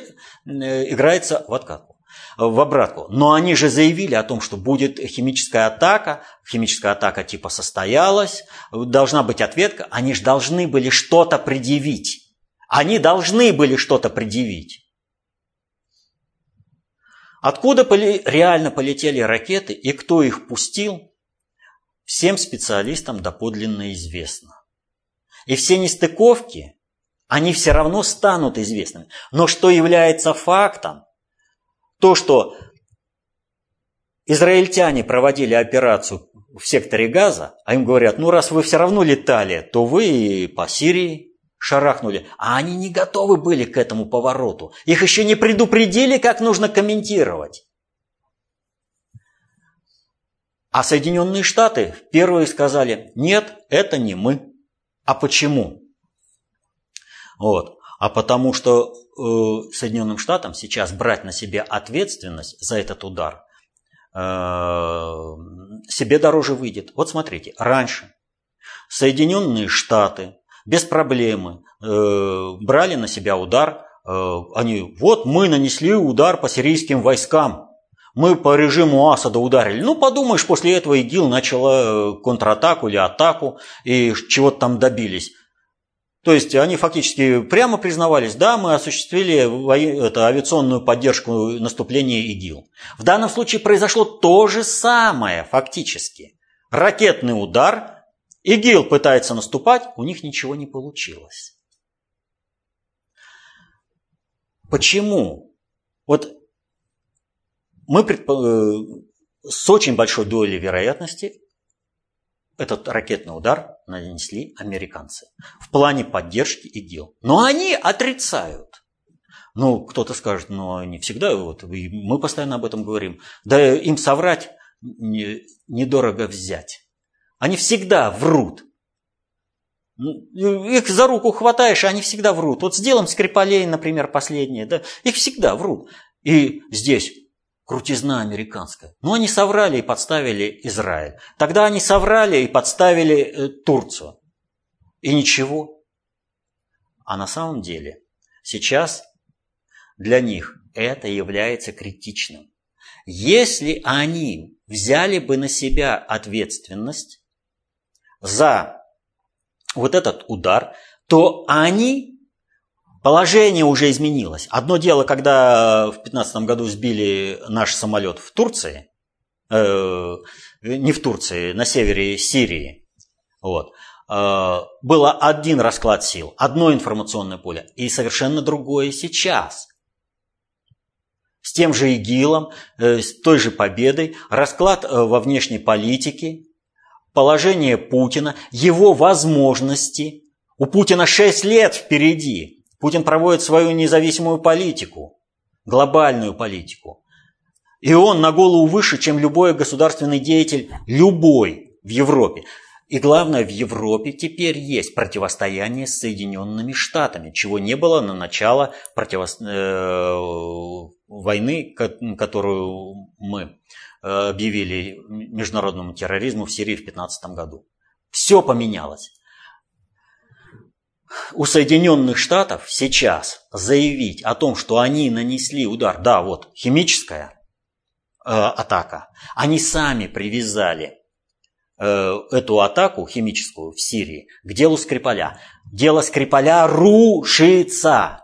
э, играется в откатку, в обратку. Но они же заявили о том, что будет химическая атака, химическая атака типа состоялась, должна быть ответка. Они же должны были что-то предъявить. Они должны были что-то предъявить. Откуда реально полетели ракеты и кто их пустил, всем специалистам доподлинно известно. И все нестыковки, они все равно станут известными. Но что является фактом, то, что израильтяне проводили операцию в секторе Газа, а им говорят, ну раз вы все равно летали, то вы по Сирии шарахнули. А они не готовы были к этому повороту. Их еще не предупредили, как нужно комментировать. А Соединенные Штаты первые сказали, нет, это не мы. А почему? Вот. А потому что э, Соединенным Штатам сейчас брать на себя ответственность за этот удар э, себе дороже выйдет. Вот смотрите, раньше Соединенные Штаты без проблемы э, брали на себя удар. Э, они, вот мы нанесли удар по сирийским войскам. Мы по режиму Асада ударили. Ну, подумаешь, после этого ИГИЛ начала э, контратаку или атаку и чего-то там добились. То есть они фактически прямо признавались, да, мы осуществили это, авиационную поддержку наступления ИГИЛ. В данном случае произошло то же самое фактически. Ракетный удар ИГИЛ пытается наступать, у них ничего не получилось. Почему? Вот мы предпо... Э, с очень большой долей вероятности этот ракетный удар нанесли американцы в плане поддержки ИГИЛ. Но они отрицают. Ну, кто-то скажет, но не всегда, вот, мы постоянно об этом говорим. Да им соврать недорого взять. Они всегда врут. Их за руку хватаешь, и они всегда врут. Вот сделаем Скрипалей, например, последнее. Да, их всегда врут. И здесь крутизна американская. Но они соврали и подставили Израиль. Тогда они соврали и подставили э, Турцию. И ничего. А на самом деле сейчас для них это является критичным. Если они взяли бы на себя ответственность за вот этот удар, то они, положение уже изменилось. Одно дело, когда в 2015 году сбили наш самолет в Турции, э, не в Турции, на севере Сирии, вот, э, было один расклад сил, одно информационное поле, и совершенно другое сейчас – с тем же ИГИЛом, э, с той же победой, расклад э, во внешней политике, положение Путина, его возможности. У Путина 6 лет впереди. Путин проводит свою независимую политику, глобальную политику. И он на голову выше, чем любой государственный деятель, любой в Европе. И главное, в Европе теперь есть противостояние с Соединенными Штатами, чего не было на начало противо... э... войны, которую мы Э, объявили международному терроризму в Сирии в 2015 году. Все поменялось. У Соединенных Штатов сейчас заявить о том, что они нанесли удар, да, вот химическая э, атака, они сами привязали э, эту атаку химическую в Сирии к делу Скрипаля. Дело Скрипаля рушится.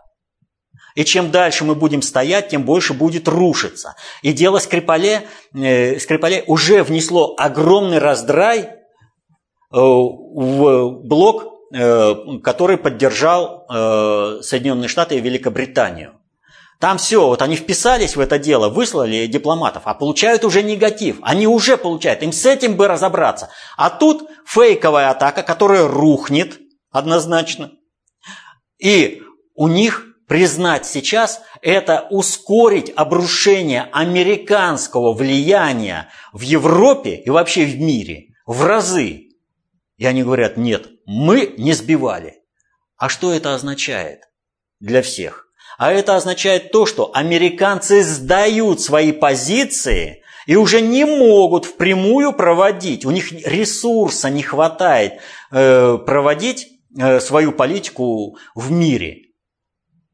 И чем дальше мы будем стоять, тем больше будет рушиться. И дело Скрипале, э, Скрипале уже внесло огромный раздрай э, в блок, который поддержал э, Соединенные Штаты и Великобританию. Там все, вот они вписались в это дело, выслали дипломатов, а получают уже негатив. Они уже получают, им с этим бы разобраться. А тут фейковая атака, которая рухнет однозначно. И у них признать сейчас, это ускорить обрушение американского влияния в Европе и вообще в мире в разы. И они говорят, нет, мы не сбивали. А что это означает для всех? А это означает то, что американцы сдают свои позиции и уже не могут впрямую проводить, у них ресурса не хватает э, проводить э, свою политику в мире.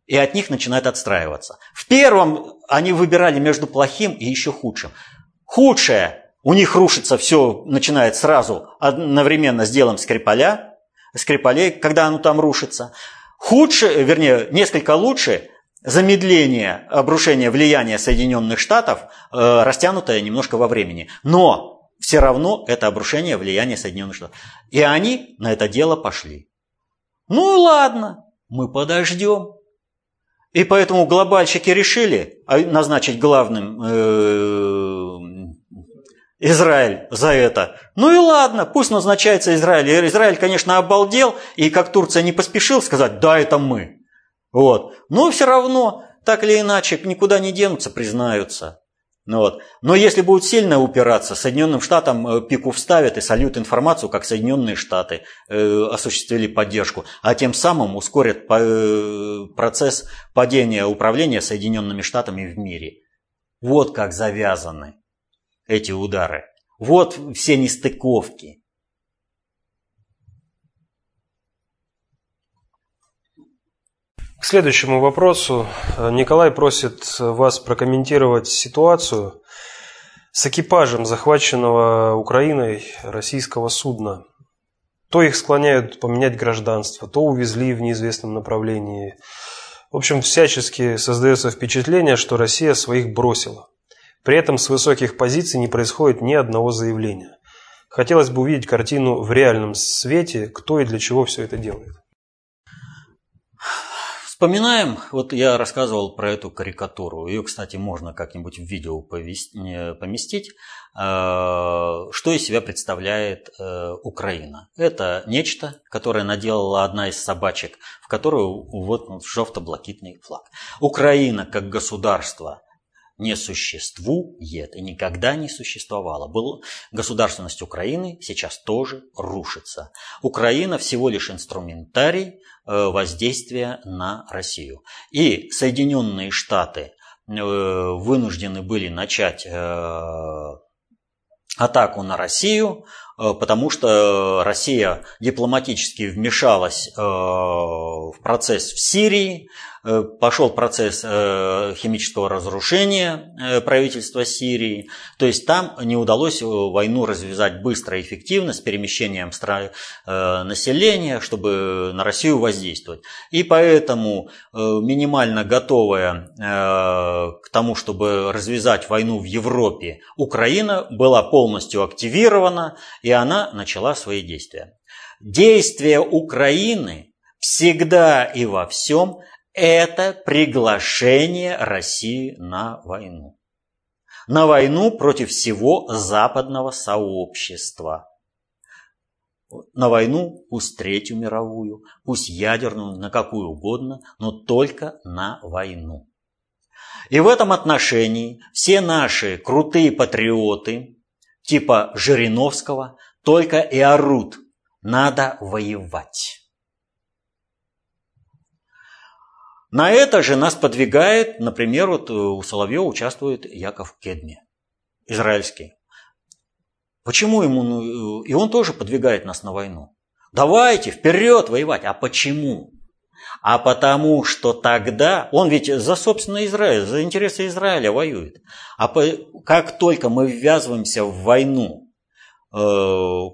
И от них начинают отстраиваться. В первом они выбирали между плохим и еще худшим. Худшее у них рушится все, начинает сразу одновременно с делом Скрипаля, Скрипалей, когда оно там рушится. Худше, вернее, несколько лучше замедление обрушения влияния Соединенных Штатов, э, растянутое немножко во времени. Но все равно это обрушение влияния Соединенных Штатов. И они на это дело пошли. Ну ладно, мы подождем. И поэтому глобальщики решили назначить главным э, Израиль за это. Ну и ладно, пусть назначается Израиль. Израиль, конечно, обалдел, и как Турция не поспешил сказать, да, это мы. Вот. Но все равно, так или иначе, никуда не денутся, признаются. Ну вот. Но если будут сильно упираться, Соединенным Штатам э, пику вставят и сольют информацию, как Соединенные Штаты э, осуществили поддержку, а тем самым ускорят э, процесс падения управления Соединенными Штатами в мире. Вот как завязаны эти удары. Вот все нестыковки. К следующему вопросу. Николай просит вас прокомментировать ситуацию с экипажем захваченного Украиной российского судна. То их склоняют поменять гражданство, то увезли в неизвестном направлении. В общем, всячески создается впечатление, что Россия своих бросила. При этом с высоких позиций не происходит ни одного заявления. Хотелось бы увидеть картину в реальном свете, кто и для чего все это делает. Вспоминаем, вот я рассказывал про эту карикатуру, ее, кстати, можно как-нибудь в видео поместить, э, что из себя представляет э, Украина. Это нечто, которое наделала одна из собачек, в которую вот желто-блакитный флаг. Украина как государство не существует и никогда не существовало. Был, государственность Украины сейчас тоже рушится. Украина всего лишь инструментарий э, воздействия на Россию. И Соединенные Штаты э, вынуждены были начать э, атаку на Россию, потому что Россия дипломатически вмешалась в процесс в Сирии, Э, пошел процесс э, химического разрушения э, правительства Сирии. То есть там не удалось войну развязать быстро и эффективно с перемещением населения, чтобы на Россию воздействовать. И поэтому минимально готовая к тому, чтобы развязать войну в Европе, Украина была полностью активирована, и она начала свои действия. Действия Украины всегда и во всем это приглашение России на войну. На войну против всего западного сообщества. На войну, пусть Третью мировую, пусть ядерную, на какую угодно, но только на войну. И в этом отношении все наши крутые патриоты, типа Жириновского, только и орут. Надо воевать. На это же нас подвигает, например, вот э, у Соловьева участвует Яков Кедми, израильский. Почему ему, ну, и он тоже подвигает нас на войну. Давайте, вперед воевать. А почему? А потому что тогда, он ведь за собственный Израиль, за интересы Израиля воюет. А по, как только мы ввязываемся в войну э,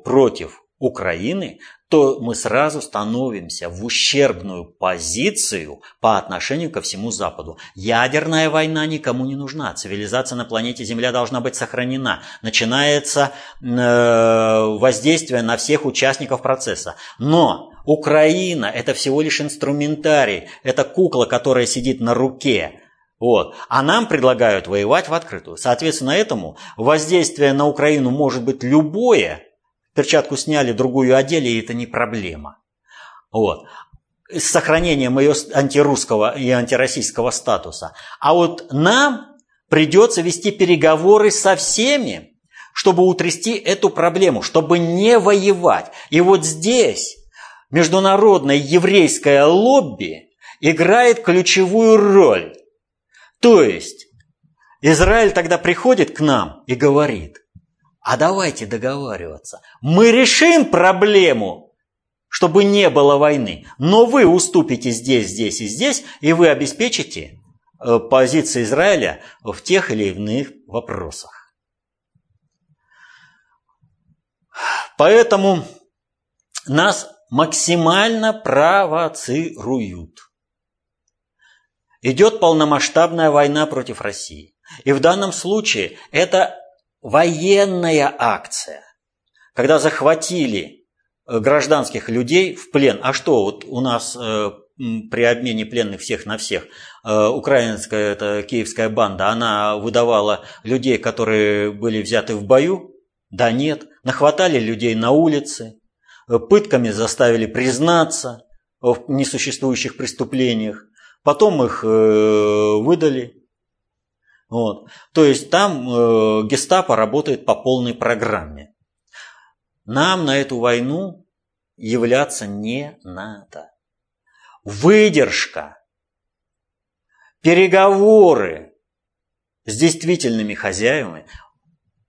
против Украины, то мы сразу становимся в ущербную позицию по отношению ко всему Западу. Ядерная война никому не нужна. Цивилизация на планете Земля должна быть сохранена. Начинается э, воздействие на всех участников процесса. Но Украина – это всего лишь инструментарий. Это кукла, которая сидит на руке. Вот. А нам предлагают воевать в открытую. Соответственно, этому воздействие на Украину может быть любое – перчатку сняли, другую одели, и это не проблема. Вот. С сохранением ее антирусского и антироссийского статуса. А вот нам придется вести переговоры со всеми, чтобы утрясти эту проблему, чтобы не воевать. И вот здесь международное еврейское лобби играет ключевую роль. То есть Израиль тогда приходит к нам и говорит, а давайте договариваться. Мы решим проблему, чтобы не было войны, но вы уступите здесь, здесь и здесь, и вы обеспечите э, позиции Израиля в тех или иных вопросах. Поэтому нас максимально провоцируют. Идет полномасштабная война против России. И в данном случае это военная акция. Когда захватили э, гражданских людей в плен. А что, вот у нас э, при обмене пленных всех на всех, э, украинская, это киевская банда, она выдавала людей, которые были взяты в бою? Да нет. Нахватали людей на улице, пытками заставили признаться в несуществующих преступлениях, потом их выдали. Вот. То есть там э, гестапо работает по полной программе. Нам на эту войну являться не надо. Выдержка, переговоры с действительными хозяевами,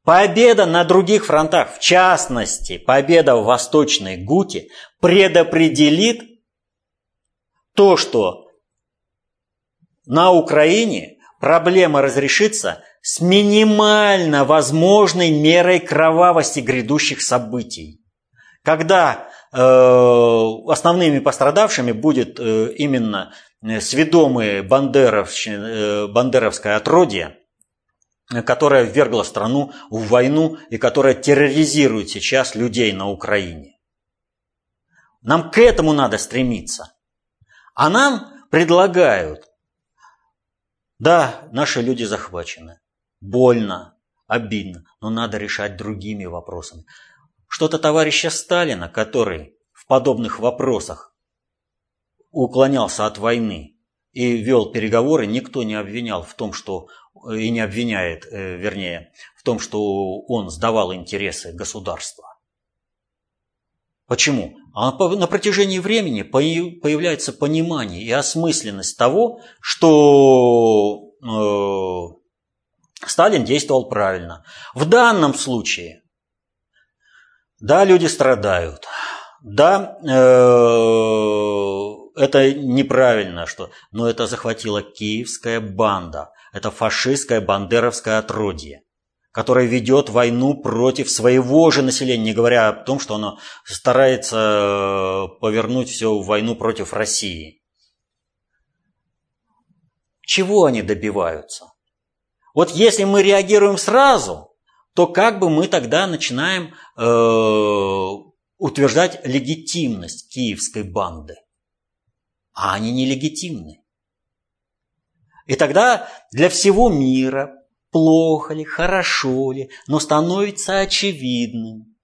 победа на других фронтах, в частности, победа в Восточной Гуте, предопределит то, что на Украине проблема разрешится с минимально возможной мерой кровавости грядущих событий. Когда э, основными пострадавшими будет э, именно сведомые бандеровщина, э, бандеровское отродье, которое ввергло страну в войну и которое терроризирует сейчас людей на Украине. Нам к этому надо стремиться. А нам предлагают да, наши люди захвачены. Больно, обидно, но надо решать другими вопросами. Что-то товарища Сталина, который в подобных вопросах уклонялся от войны и вел переговоры, никто не обвинял в том, что и не обвиняет, э, вернее, в том, что он сдавал интересы государства. Почему? А на протяжении времени появляется понимание и осмысленность того, что э, Сталин действовал правильно. В данном случае, да, люди страдают, да, э, это неправильно, что, но это захватила киевская банда, это фашистское бандеровское отродье которое ведет войну против своего же населения, не говоря о том, что оно старается э, повернуть все в войну против России. Чего они добиваются? Вот если мы реагируем сразу, то как бы мы тогда начинаем э, утверждать легитимность киевской банды. А они нелегитимны. И тогда для всего мира плохо ли, хорошо ли, но становится очевидным.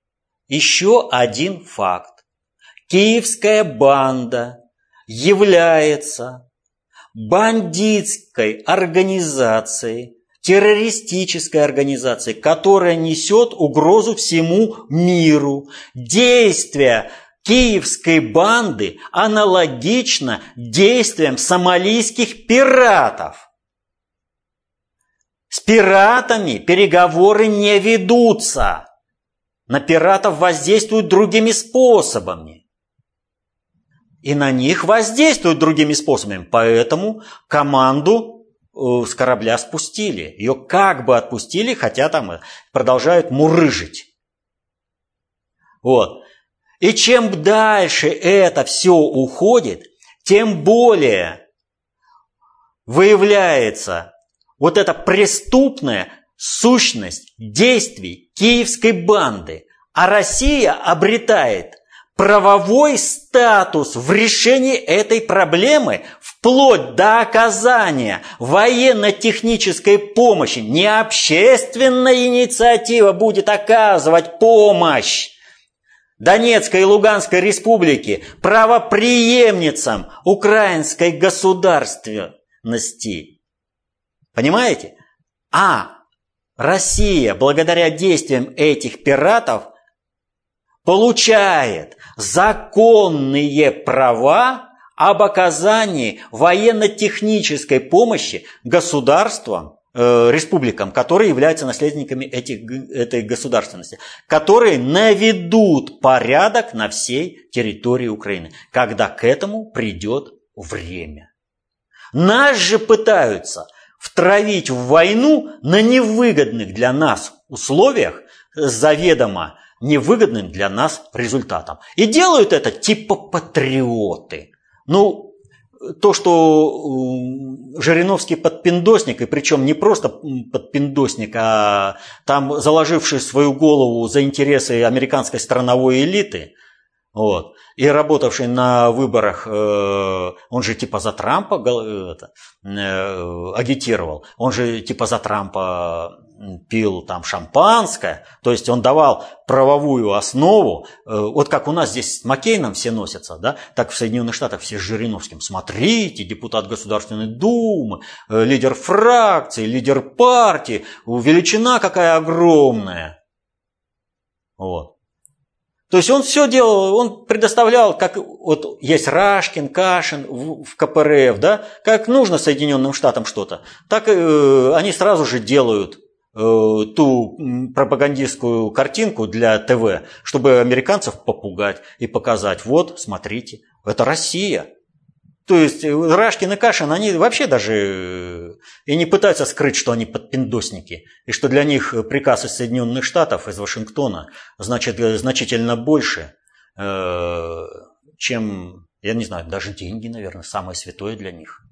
Еще один факт. Киевская банда является бандитской организацией, террористической организацией, которая несет угрозу всему миру. Действия киевской банды аналогично действиям сомалийских пиратов – с пиратами переговоры не ведутся. На пиратов воздействуют другими способами. И на них воздействуют другими способами. Поэтому команду э, с корабля спустили. Ее как бы отпустили, хотя там продолжают мурыжить. Вот. И чем дальше это все уходит, тем более выявляется вот эта преступная сущность действий киевской банды, а Россия обретает правовой статус в решении этой проблемы вплоть до оказания военно-технической помощи. Не общественная инициатива будет оказывать помощь Донецкой и Луганской республики правоприемницам украинской государственности. Понимаете? А Россия, благодаря действиям этих пиратов, получает законные права об оказании военно-технической помощи государствам э, республикам, которые являются наследниками этих, этой государственности, которые наведут порядок на всей территории Украины, когда к этому придет время. Нас же пытаются втравить в войну на невыгодных для нас условиях заведомо невыгодным для нас результатом. И делают это типа патриоты. Ну, то, что Жириновский подпиндосник, и причем не просто подпиндосник, а там заложивший свою голову за интересы американской страновой элиты, вот, и работавший на выборах, э, он же типа за Трампа это, э, агитировал, он же типа за Трампа пил там шампанское, то есть он давал правовую основу, э, вот как у нас здесь с Маккейном все носятся, да, так в Соединенных Штатах все с Жириновским. Смотрите, депутат Государственной Думы, э, лидер фракции, лидер партии, величина какая огромная. Вот. То есть он все делал, он предоставлял, как вот есть Рашкин, Кашин в КПРФ, да, как нужно Соединенным Штатам что-то, так э, они сразу же делают Э, ту пропагандистскую картинку для ТВ, чтобы американцев попугать и показать, вот, смотрите, это Россия. То есть э, Рашкин и Кашин, они вообще даже э, и не пытаются скрыть, что они подпиндосники, и что для них приказ из Соединенных Штатов, из Вашингтона, значит значительно больше, чем, я не знаю, даже деньги, наверное, самое святое для них.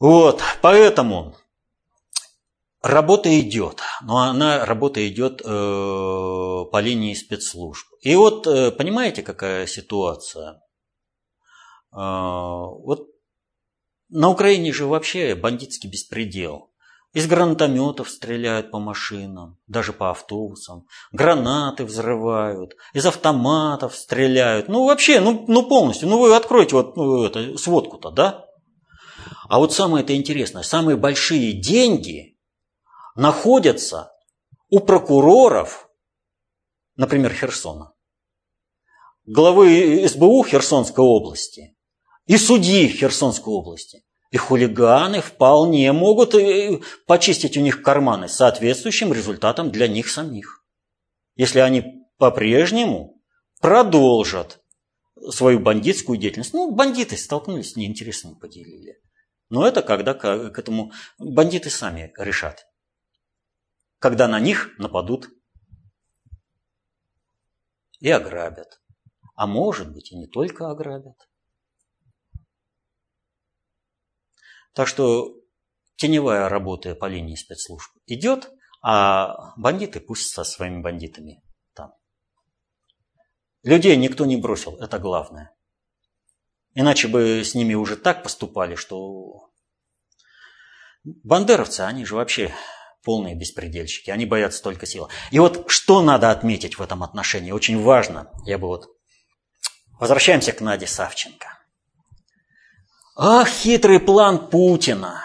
Вот, поэтому Работа идет, но она работа идет э, по линии спецслужб. И вот э, понимаете, какая ситуация? Э, вот на Украине же вообще бандитский беспредел. Из гранатометов стреляют по машинам, даже по автобусам. Гранаты взрывают, из автоматов стреляют. Ну, вообще, ну, ну полностью. Ну, вы откройте вот ну, это, сводку-то, да? А вот самое это интересное, самые большие деньги – находятся у прокуроров, например, Херсона, главы СБУ Херсонской области и судьи Херсонской области. И хулиганы вполне могут э, почистить у них карманы соответствующим результатом для них самих. Если они по-прежнему продолжат свою бандитскую деятельность. Ну, бандиты столкнулись с неинтересным, поделили. Но это когда к этому бандиты сами решат когда на них нападут и ограбят. А может быть и не только ограбят. Так что теневая работа по линии спецслужб идет, а бандиты пусть со своими бандитами там. Людей никто не бросил, это главное. Иначе бы с ними уже так поступали, что бандеровцы, они же вообще полные беспредельщики, они боятся только силы. И вот что надо отметить в этом отношении, очень важно, я бы вот... Возвращаемся к Наде Савченко. Ах, хитрый план Путина.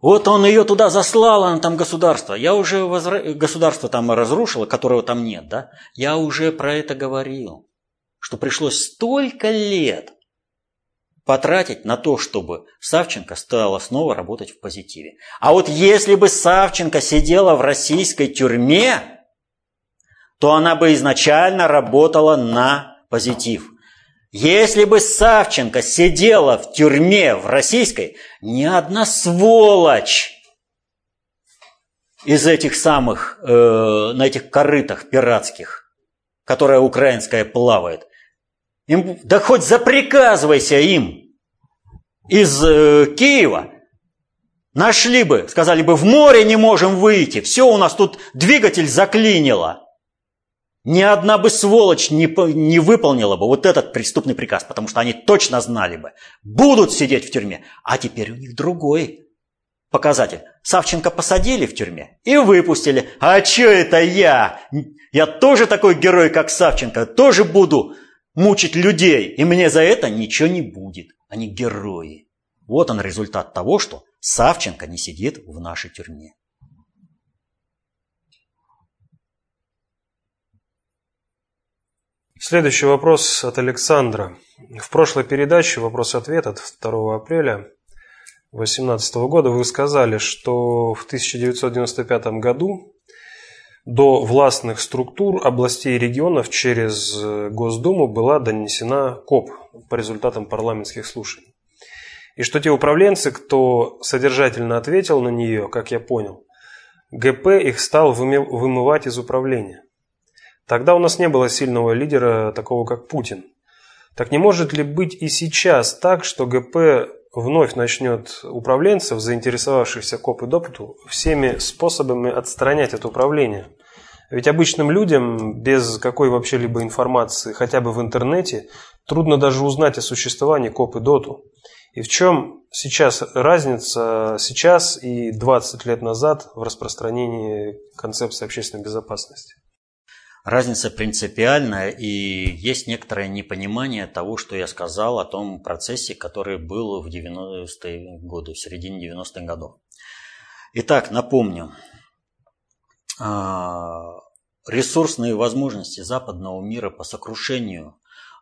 Вот он ее туда заслал, она там государство. Я уже возра... государство там разрушило, которого там нет, да? Я уже про это говорил, что пришлось столько лет потратить на то, чтобы Савченко стала снова работать в позитиве. А вот если бы Савченко сидела в российской тюрьме, то она бы изначально работала на позитив. Если бы Савченко сидела в тюрьме в российской, ни одна сволочь из этих самых, э, на этих корытах пиратских, которая украинская плавает, им, да хоть заприказывайся им из э, Киева, нашли бы, сказали бы, в море не можем выйти, все у нас тут двигатель заклинило. Ни одна бы сволочь не, не выполнила бы вот этот преступный приказ, потому что они точно знали бы, будут сидеть в тюрьме. А теперь у них другой показатель. Савченко посадили в тюрьме и выпустили. А что это я? Я тоже такой герой, как Савченко, тоже буду мучить людей, и мне за это ничего не будет. Они герои. Вот он результат того, что Савченко не сидит в нашей тюрьме. Следующий вопрос от Александра. В прошлой передаче «Вопрос-ответ» от 2 апреля 2018 года вы сказали, что в 1995 году до властных структур областей и регионов через Госдуму была донесена КОБ по результатам парламентских слушаний. И что те управленцы, кто содержательно ответил на нее, как я понял, ГП их стал вымывать из управления. Тогда у нас не было сильного лидера, такого как Путин. Так не может ли быть и сейчас так, что ГП вновь начнет управленцев, заинтересовавшихся КОБ и ДОТУ, всеми способами отстранять от управления? Ведь обычным людям без какой вообще либо информации, хотя бы в интернете, трудно даже узнать о существовании КОП и ДОТу. И в чем сейчас разница сейчас и 20 лет назад в распространении концепции общественной безопасности? Разница принципиальная, и есть некоторое непонимание того, что я сказал о том процессе, который был в 90-е годы, в середине 90-х годов. Итак, напомню, а, ресурсные возможности западного мира по сокрушению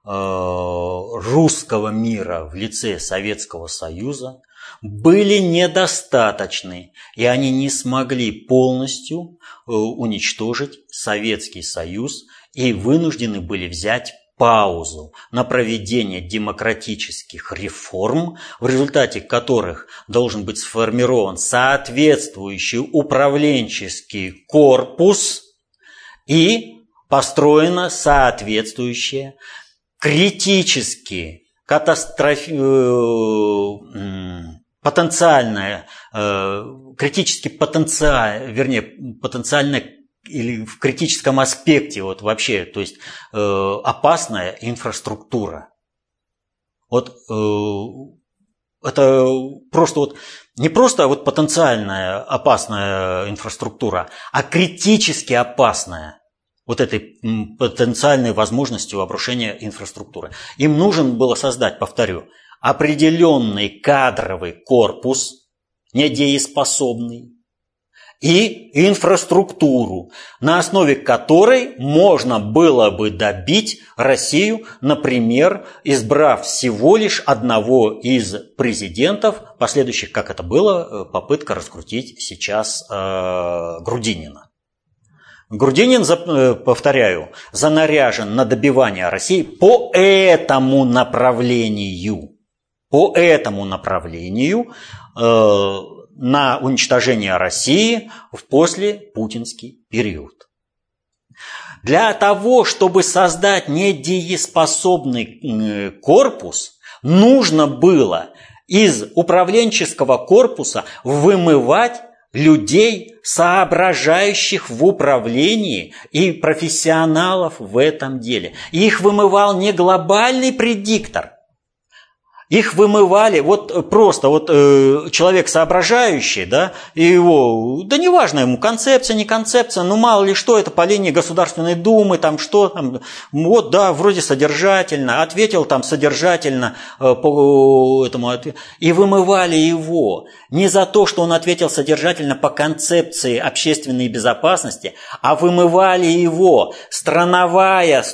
Э, русского мира в лице Советского Союза были недостаточны, и они не смогли полностью э, уничтожить Советский Союз и вынуждены были взять паузу на проведение демократических реформ, в результате которых должен быть сформирован соответствующий управленческий корпус и построена соответствующая критически катастрофи... Э, потенциальная, э, критически потенциал, вернее, потенциально или в критическом аспекте вот вообще, то есть э, опасная инфраструктура. Вот это просто вот не просто вот потенциальная опасная инфраструктура, а критически опасная вот этой потенциальной возможностью обрушения инфраструктуры. Им нужен было создать, повторю, определенный кадровый корпус, недееспособный, и инфраструктуру, на основе которой можно было бы добить Россию, например, избрав всего лишь одного из президентов, последующих, как это было, э, попытка раскрутить сейчас э, Грудинина. Грудинин, э, повторяю, занаряжен на добивание России по этому направлению. По этому направлению э, на уничтожение России в послепутинский период. Для того, чтобы создать недееспособный корпус, нужно было из управленческого корпуса вымывать людей, соображающих в управлении и профессионалов в этом деле. Их вымывал не глобальный предиктор, их вымывали, вот просто вот э, человек соображающий, да, и его, да неважно ему, концепция, не концепция, ну мало ли что, это по линии Государственной Думы, там что там, вот да, вроде содержательно, ответил там содержательно э, по этому и вымывали его. Не за то, что он ответил содержательно по концепции общественной безопасности, а вымывали его. Страновая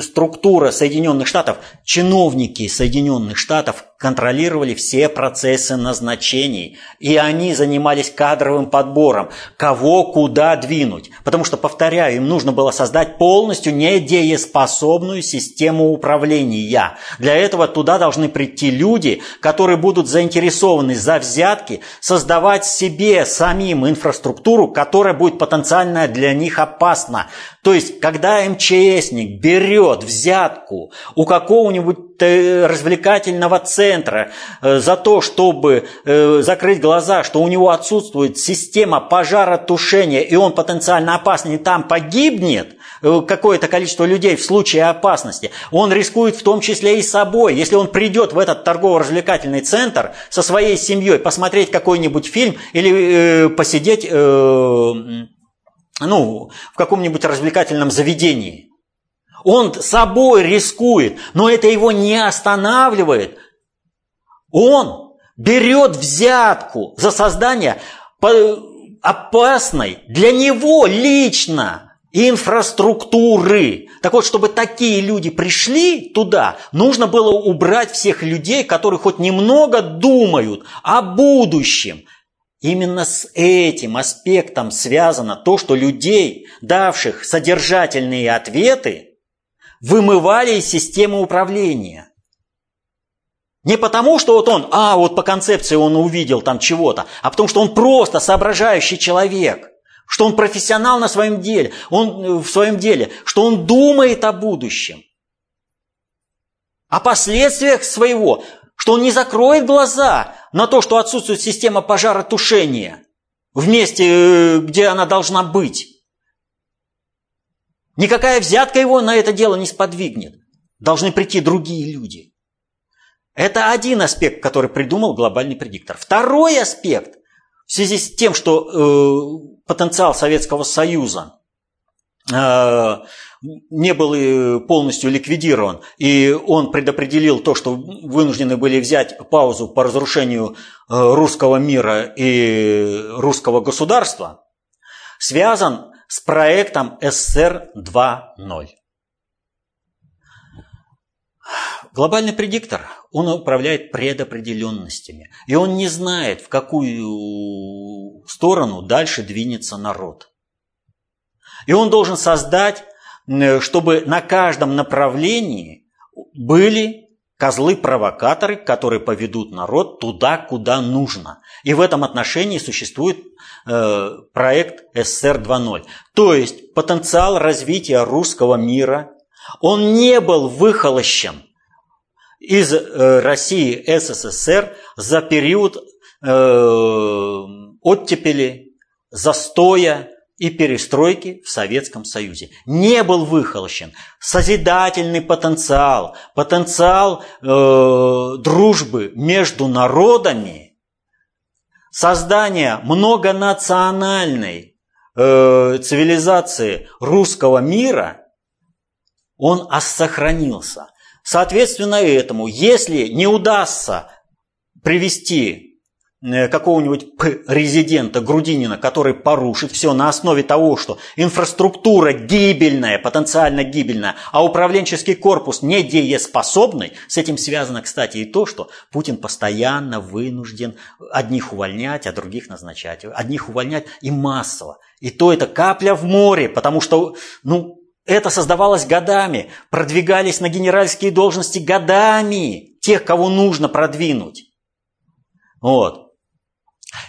структура Соединенных Штатов, чиновники Соединенных Штатов, of контролировали все процессы назначений, и они занимались кадровым подбором, кого куда двинуть. Потому что, повторяю, им нужно было создать полностью недееспособную систему управления. Для этого туда должны прийти люди, которые будут заинтересованы за взятки создавать себе самим инфраструктуру, которая будет потенциально для них опасна. То есть, когда МЧСник берет взятку у какого-нибудь э, развлекательного центра э, за то, чтобы э, закрыть глаза, что у него отсутствует система пожаротушения, и он потенциально опасный, там погибнет какое-то количество людей в случае опасности, он рискует в том числе и собой. Если он придет в этот торгово-развлекательный центр со своей семьей посмотреть какой-нибудь фильм или посидеть ну, в каком-нибудь развлекательном заведении. Он собой рискует, но это его не останавливает. Он берет взятку за создание опасной для него лично инфраструктуры. Так вот, чтобы такие люди пришли туда, нужно было убрать всех людей, которые хоть немного думают о будущем. Именно с этим аспектом связано то, что людей, давших содержательные ответы, вымывали из системы управления. Не потому, что вот он, а, вот по концепции он увидел там чего-то, а потому, что он просто соображающий человек, что он профессионал на своем деле, он э, в своем деле, что он думает о будущем, о последствиях своего, что он не закроет глаза на то, что отсутствует система пожаротушения в месте, э, где она должна быть. Никакая взятка его на это дело не сподвигнет. Должны прийти другие люди – это один аспект, который придумал глобальный предиктор. Второй аспект в связи с тем, что э, потенциал Советского Союза э, не был э, полностью ликвидирован, и он предопределил то, что вынуждены были взять паузу по разрушению э, русского мира и русского государства, связан с проектом СССР 2.0. Глобальный предиктор, он управляет предопределенностями. И он не знает, в какую сторону дальше двинется народ. И он должен создать, чтобы на каждом направлении были козлы-провокаторы, которые поведут народ туда, куда нужно. И в этом отношении существует э, проект СССР 2.0. То есть потенциал развития русского мира, он не был выхолощен – из э, России СССР за период э, оттепели, застоя и перестройки в Советском Союзе. Не был выхолощен созидательный потенциал, потенциал э, дружбы между народами, создание многонациональной цивилизации русского мира, он сохранился. Соответственно этому, если не удастся привести э, какого-нибудь резидента Грудинина, который порушит все на основе того, что инфраструктура гибельная, потенциально гибельная, а управленческий корпус недееспособный, с этим связано, кстати, и то, что Путин постоянно вынужден одних увольнять, а других назначать. Одних увольнять и массово. И то это капля в море, потому что, ну, это создавалось годами, продвигались на генеральские должности годами тех, кого нужно продвинуть. Вот.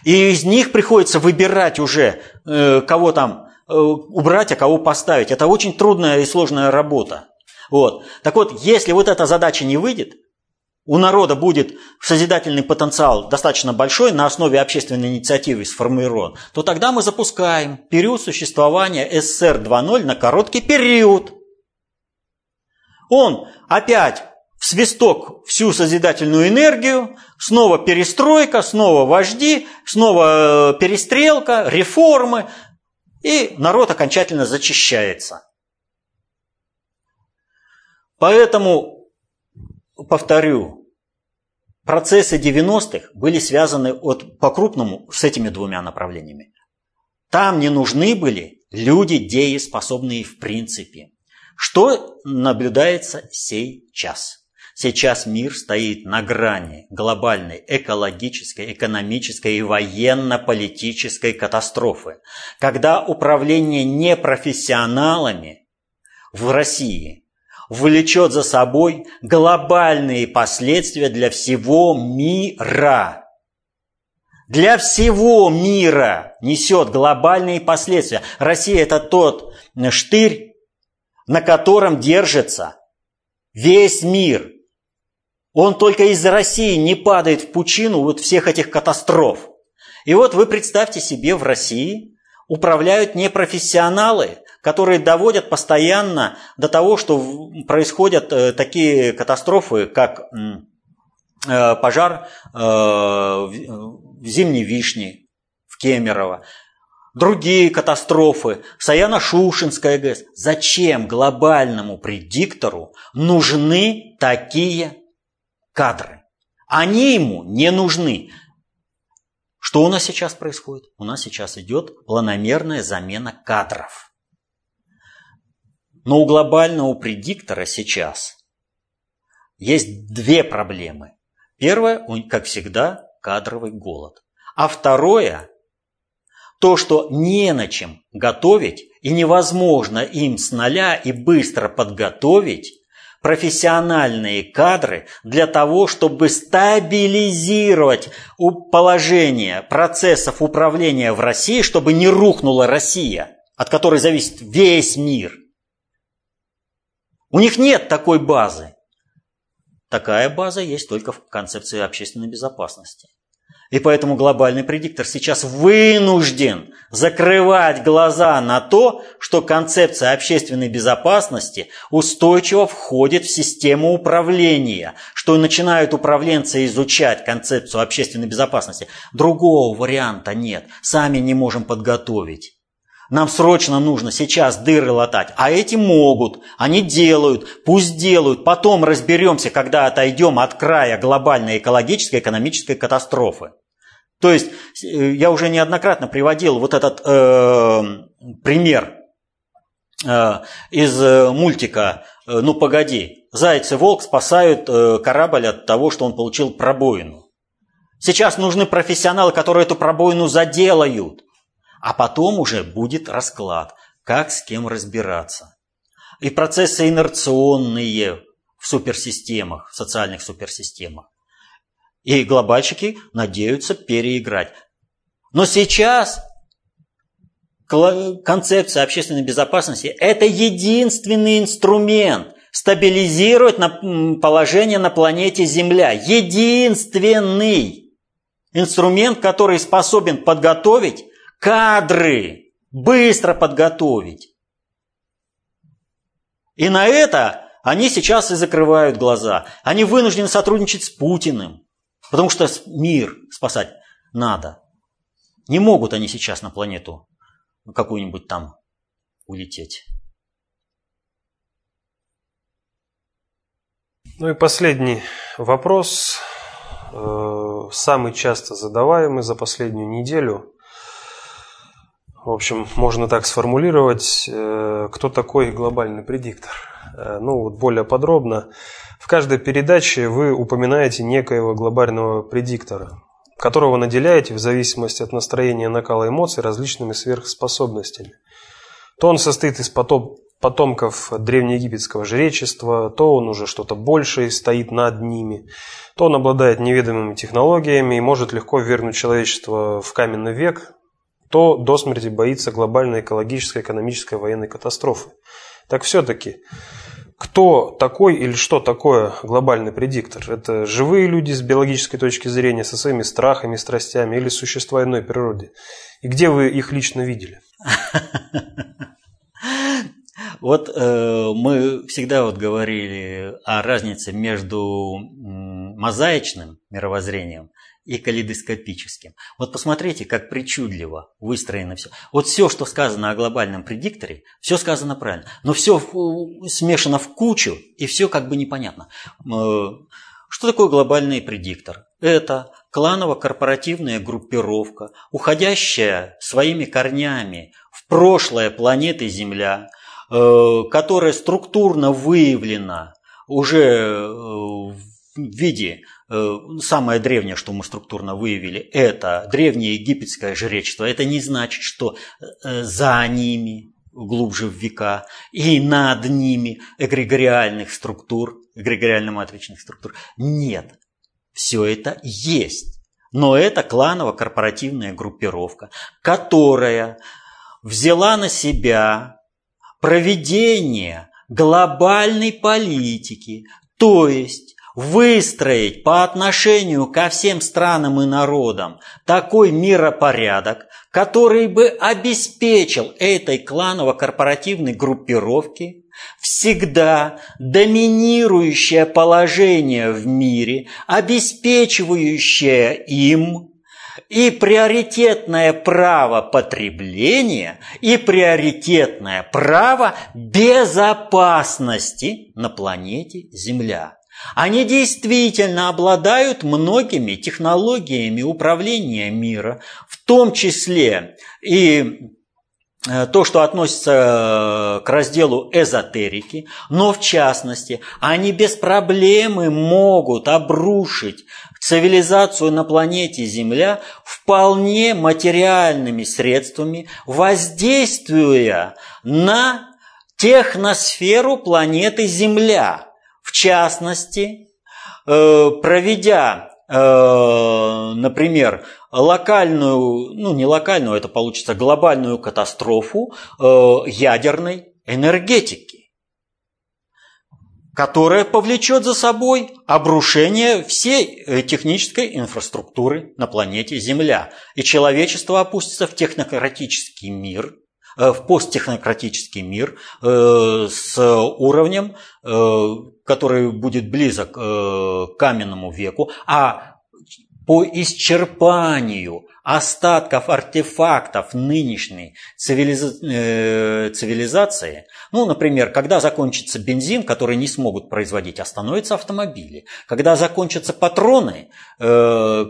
И из них приходится выбирать уже, э, кого там э, убрать, а кого поставить. Это очень трудная и сложная работа. Вот. Так вот, если вот эта задача не выйдет, у народа будет созидательный потенциал достаточно большой, на основе общественной инициативы сформирован, то тогда мы запускаем период существования СССР 2.0 на короткий период. Он опять в свисток всю созидательную энергию, снова перестройка, снова вожди, снова э, перестрелка, реформы, и народ окончательно зачищается. Поэтому повторю, процессы 90-х были связаны от, по-крупному с этими двумя направлениями. Там не нужны были люди дееспособные в принципе. Что наблюдается сейчас? Сейчас мир стоит на грани глобальной экологической, экономической и военно-политической катастрофы, когда управление непрофессионалами в России – влечет за собой глобальные последствия для всего мира. Для всего мира несет глобальные последствия. Россия это тот штырь, на котором держится весь мир. Он только из России не падает в пучину вот всех этих катастроф. И вот вы представьте себе в России управляют непрофессионалы, которые доводят постоянно до того, что происходят э, такие катастрофы, как э, пожар э, в зимней вишне в Кемерово, другие катастрофы, Саяно-Шушинская ГЭС. Зачем глобальному предиктору нужны такие кадры? Они ему не нужны. Что у нас сейчас происходит? У нас сейчас идет планомерная замена кадров. Но у глобального предиктора сейчас есть две проблемы. Первое, как всегда, кадровый голод. А второе, то, что не на чем готовить и невозможно им с нуля и быстро подготовить профессиональные кадры для того, чтобы стабилизировать положение процессов управления в России, чтобы не рухнула Россия, от которой зависит весь мир. У них нет такой базы. Такая база есть только в концепции общественной безопасности. И поэтому глобальный предиктор сейчас вынужден закрывать глаза на то, что концепция общественной безопасности устойчиво входит в систему управления, что начинают управленцы изучать концепцию общественной безопасности. Другого варианта нет, сами не можем подготовить. Нам срочно нужно сейчас дыры латать, а эти могут, они делают, пусть делают, потом разберемся, когда отойдем от края глобальной экологической экономической катастрофы. То есть э, я уже неоднократно приводил вот этот э, пример э, из э, мультика э, «Ну погоди», заяц и волк спасают э, корабль от того, что он получил пробоину. Сейчас нужны профессионалы, которые эту пробоину заделают. А потом уже будет расклад, как с кем разбираться. И процессы инерционные в суперсистемах, в социальных суперсистемах. И глобальщики надеются переиграть. Но сейчас концепция общественной безопасности – это единственный инструмент стабилизировать положение на планете Земля. Единственный инструмент, который способен подготовить кадры, быстро подготовить. И на это они сейчас и закрывают глаза. Они вынуждены сотрудничать с Путиным, потому что мир спасать надо. Не могут они сейчас на планету какую-нибудь там улететь. Ну и последний вопрос, э, самый часто задаваемый за последнюю неделю. В общем, можно так сформулировать, э, кто такой глобальный предиктор. Э, ну, вот более подробно. В каждой передаче вы упоминаете некоего глобального предиктора, которого наделяете в зависимости от настроения накала эмоций различными сверхспособностями. То он состоит из потом, потомков древнеегипетского жречества, то он уже что-то большее стоит над ними, то он обладает неведомыми технологиями и может легко вернуть человечество в каменный век, кто до смерти боится глобальной экологической, экономической, военной катастрофы. Так все-таки, кто такой или что такое глобальный предиктор? Это живые люди с биологической точки зрения, со своими страхами, страстями или существа иной природы? И где вы их лично видели? Вот э, мы всегда вот говорили о разнице между мозаичным мировоззрением и калейдоскопическим. Вот посмотрите, как причудливо выстроено все. Вот все, что сказано о глобальном предикторе, все сказано правильно. Но все смешано в кучу, и все как бы непонятно. Э, что такое глобальный предиктор? Это кланово-корпоративная группировка, уходящая своими корнями в прошлое планеты Земля, э, которая структурно выявлена уже э, в виде Э, самое древнее, что мы структурно выявили, это древнее египетское жречество. Это не значит, что э, за ними глубже в века и над ними эгрегориальных структур, эгрегориально-матричных структур. Нет, все это есть. Но это кланово-корпоративная группировка, которая взяла на себя проведение глобальной политики, то есть выстроить по отношению ко всем странам и народам такой миропорядок, который бы обеспечил этой кланово-корпоративной группировке всегда доминирующее положение в мире, обеспечивающее им и приоритетное право потребления, и приоритетное право безопасности на планете Земля. Они действительно обладают многими технологиями управления мира, в том числе и Э, то, что относится э, к разделу эзотерики, но в частности, они без проблемы могут обрушить цивилизацию на планете Земля вполне материальными средствами, воздействуя на техносферу планеты Земля. В частности, э, проведя, например, локальную, ну не локальную, это получится глобальную катастрофу э, ядерной энергетики, которая повлечет за собой обрушение всей э, технической инфраструктуры на планете Земля. И человечество опустится в технократический мир, э, в посттехнократический мир э, с уровнем, который будет близок к каменному веку, а по исчерпанию остатков артефактов нынешней цивилиза... э, цивилизации, ну, например, когда закончится бензин, который не смогут производить, остановятся автомобили. Когда закончатся патроны э,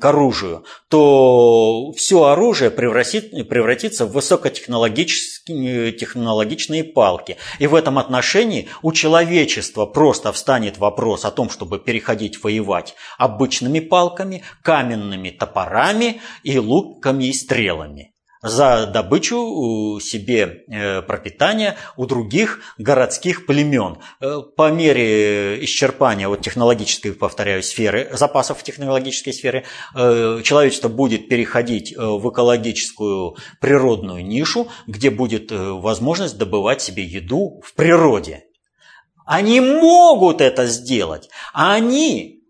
к оружию, то все оружие превратит, превратится в высокотехнологические технологичные палки. И в этом отношении у человечества просто встанет вопрос о том, чтобы переходить воевать обычными палками, каменными топорами и луками и стрелами за добычу себе э, пропитания у других городских племен. Э, по мере исчерпания вот технологической, повторяю, сферы, запасов технологической сферы, э, человечество будет переходить в экологическую природную нишу, где будет возможность добывать себе еду в природе. Они могут это сделать, они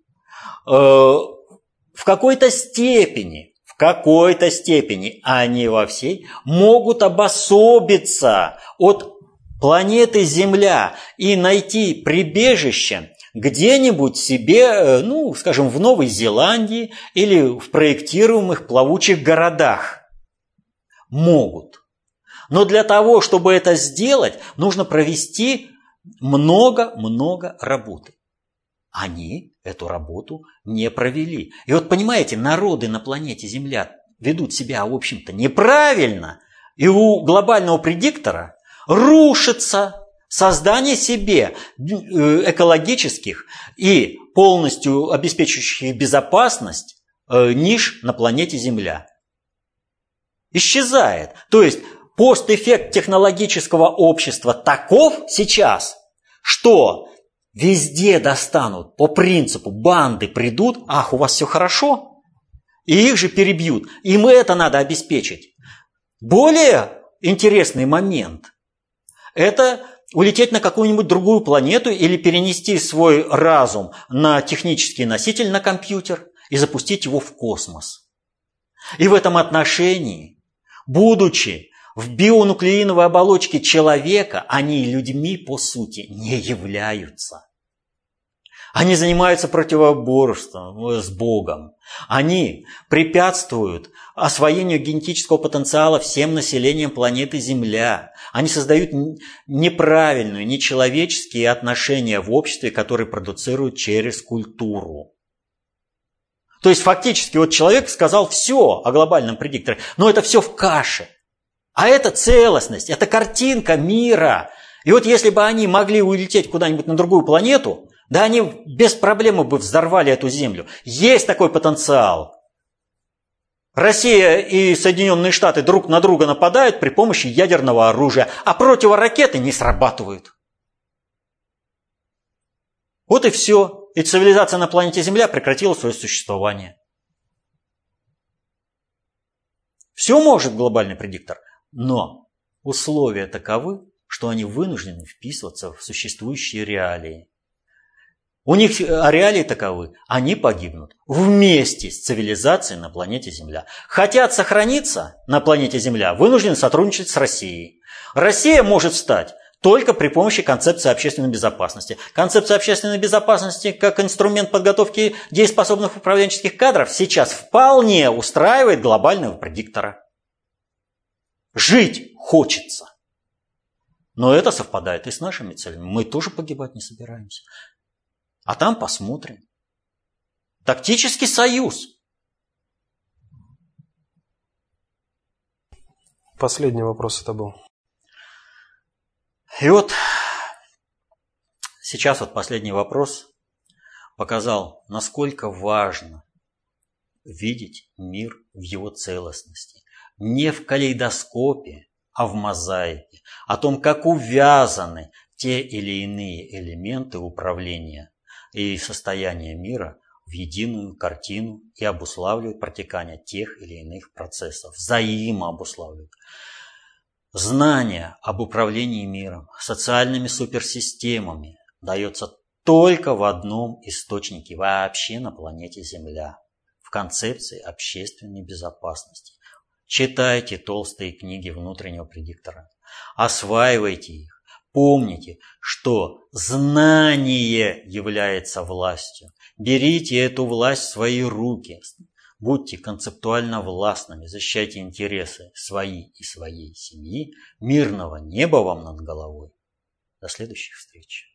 в какой-то степени какой-то степени, а не во всей, могут обособиться от планеты Земля и найти прибежище где-нибудь себе, э, ну, скажем, в Новой Зеландии или в проектируемых плавучих городах. Могут. Но для того, чтобы это сделать, нужно провести много-много работы. Они эту работу не провели. И вот понимаете, народы на планете Земля ведут себя, в общем-то, неправильно. И у глобального предиктора рушится создание себе э, экологических и полностью обеспечивающих безопасность э, ниш на планете Земля. Исчезает. То есть постэффект технологического общества таков сейчас, что Везде достанут по принципу банды придут, ах, у вас все хорошо, и их же перебьют. Им это надо обеспечить. Более интересный момент – это улететь на какую-нибудь другую планету или перенести свой разум на технический носитель, на компьютер и запустить его в космос. И в этом отношении, будучи в бионуклеиновой оболочке человека, они людьми по сути не являются. Они занимаются противоборством с Богом. Они препятствуют освоению генетического потенциала всем населением планеты Земля. Они создают неправильные, нечеловеческие отношения в обществе, которые продуцируют через культуру. То есть фактически вот человек сказал все о глобальном предикторе, но это все в каше. А это целостность, это картинка мира. И вот если бы они могли улететь куда-нибудь на другую планету, да они без проблемы бы взорвали эту землю. Есть такой потенциал. Россия и Соединенные Штаты друг на друга нападают при помощи ядерного оружия, а противоракеты не срабатывают. Вот и все. И цивилизация на планете Земля прекратила свое существование. Все может глобальный предиктор, но условия таковы, что они вынуждены вписываться в существующие реалии. У них реалии таковы, они погибнут вместе с цивилизацией на планете Земля. Хотят сохраниться на планете Земля, вынуждены сотрудничать с Россией. Россия может стать только при помощи концепции общественной безопасности. Концепция общественной безопасности как инструмент подготовки дееспособных управленческих кадров сейчас вполне устраивает глобального предиктора. Жить хочется. Но это совпадает и с нашими целями. Мы тоже погибать не собираемся. А там посмотрим. Тактический союз. Последний вопрос это был. И вот сейчас вот последний вопрос показал, насколько важно видеть мир в его целостности. Не в калейдоскопе, а в мозаике. О том, как увязаны те или иные элементы управления и состояния мира в единую картину и обуславливают протекание тех или иных процессов, взаимообуславливают. Знание об управлении миром, социальными суперсистемами дается только в одном источнике вообще на планете Земля – в концепции общественной безопасности. Читайте толстые книги внутреннего предиктора, осваивайте их, Помните, что знание является властью. Берите эту власть в свои руки. Будьте концептуально властными, защищайте интересы свои и своей семьи. Мирного неба вам над головой. До следующих встреч.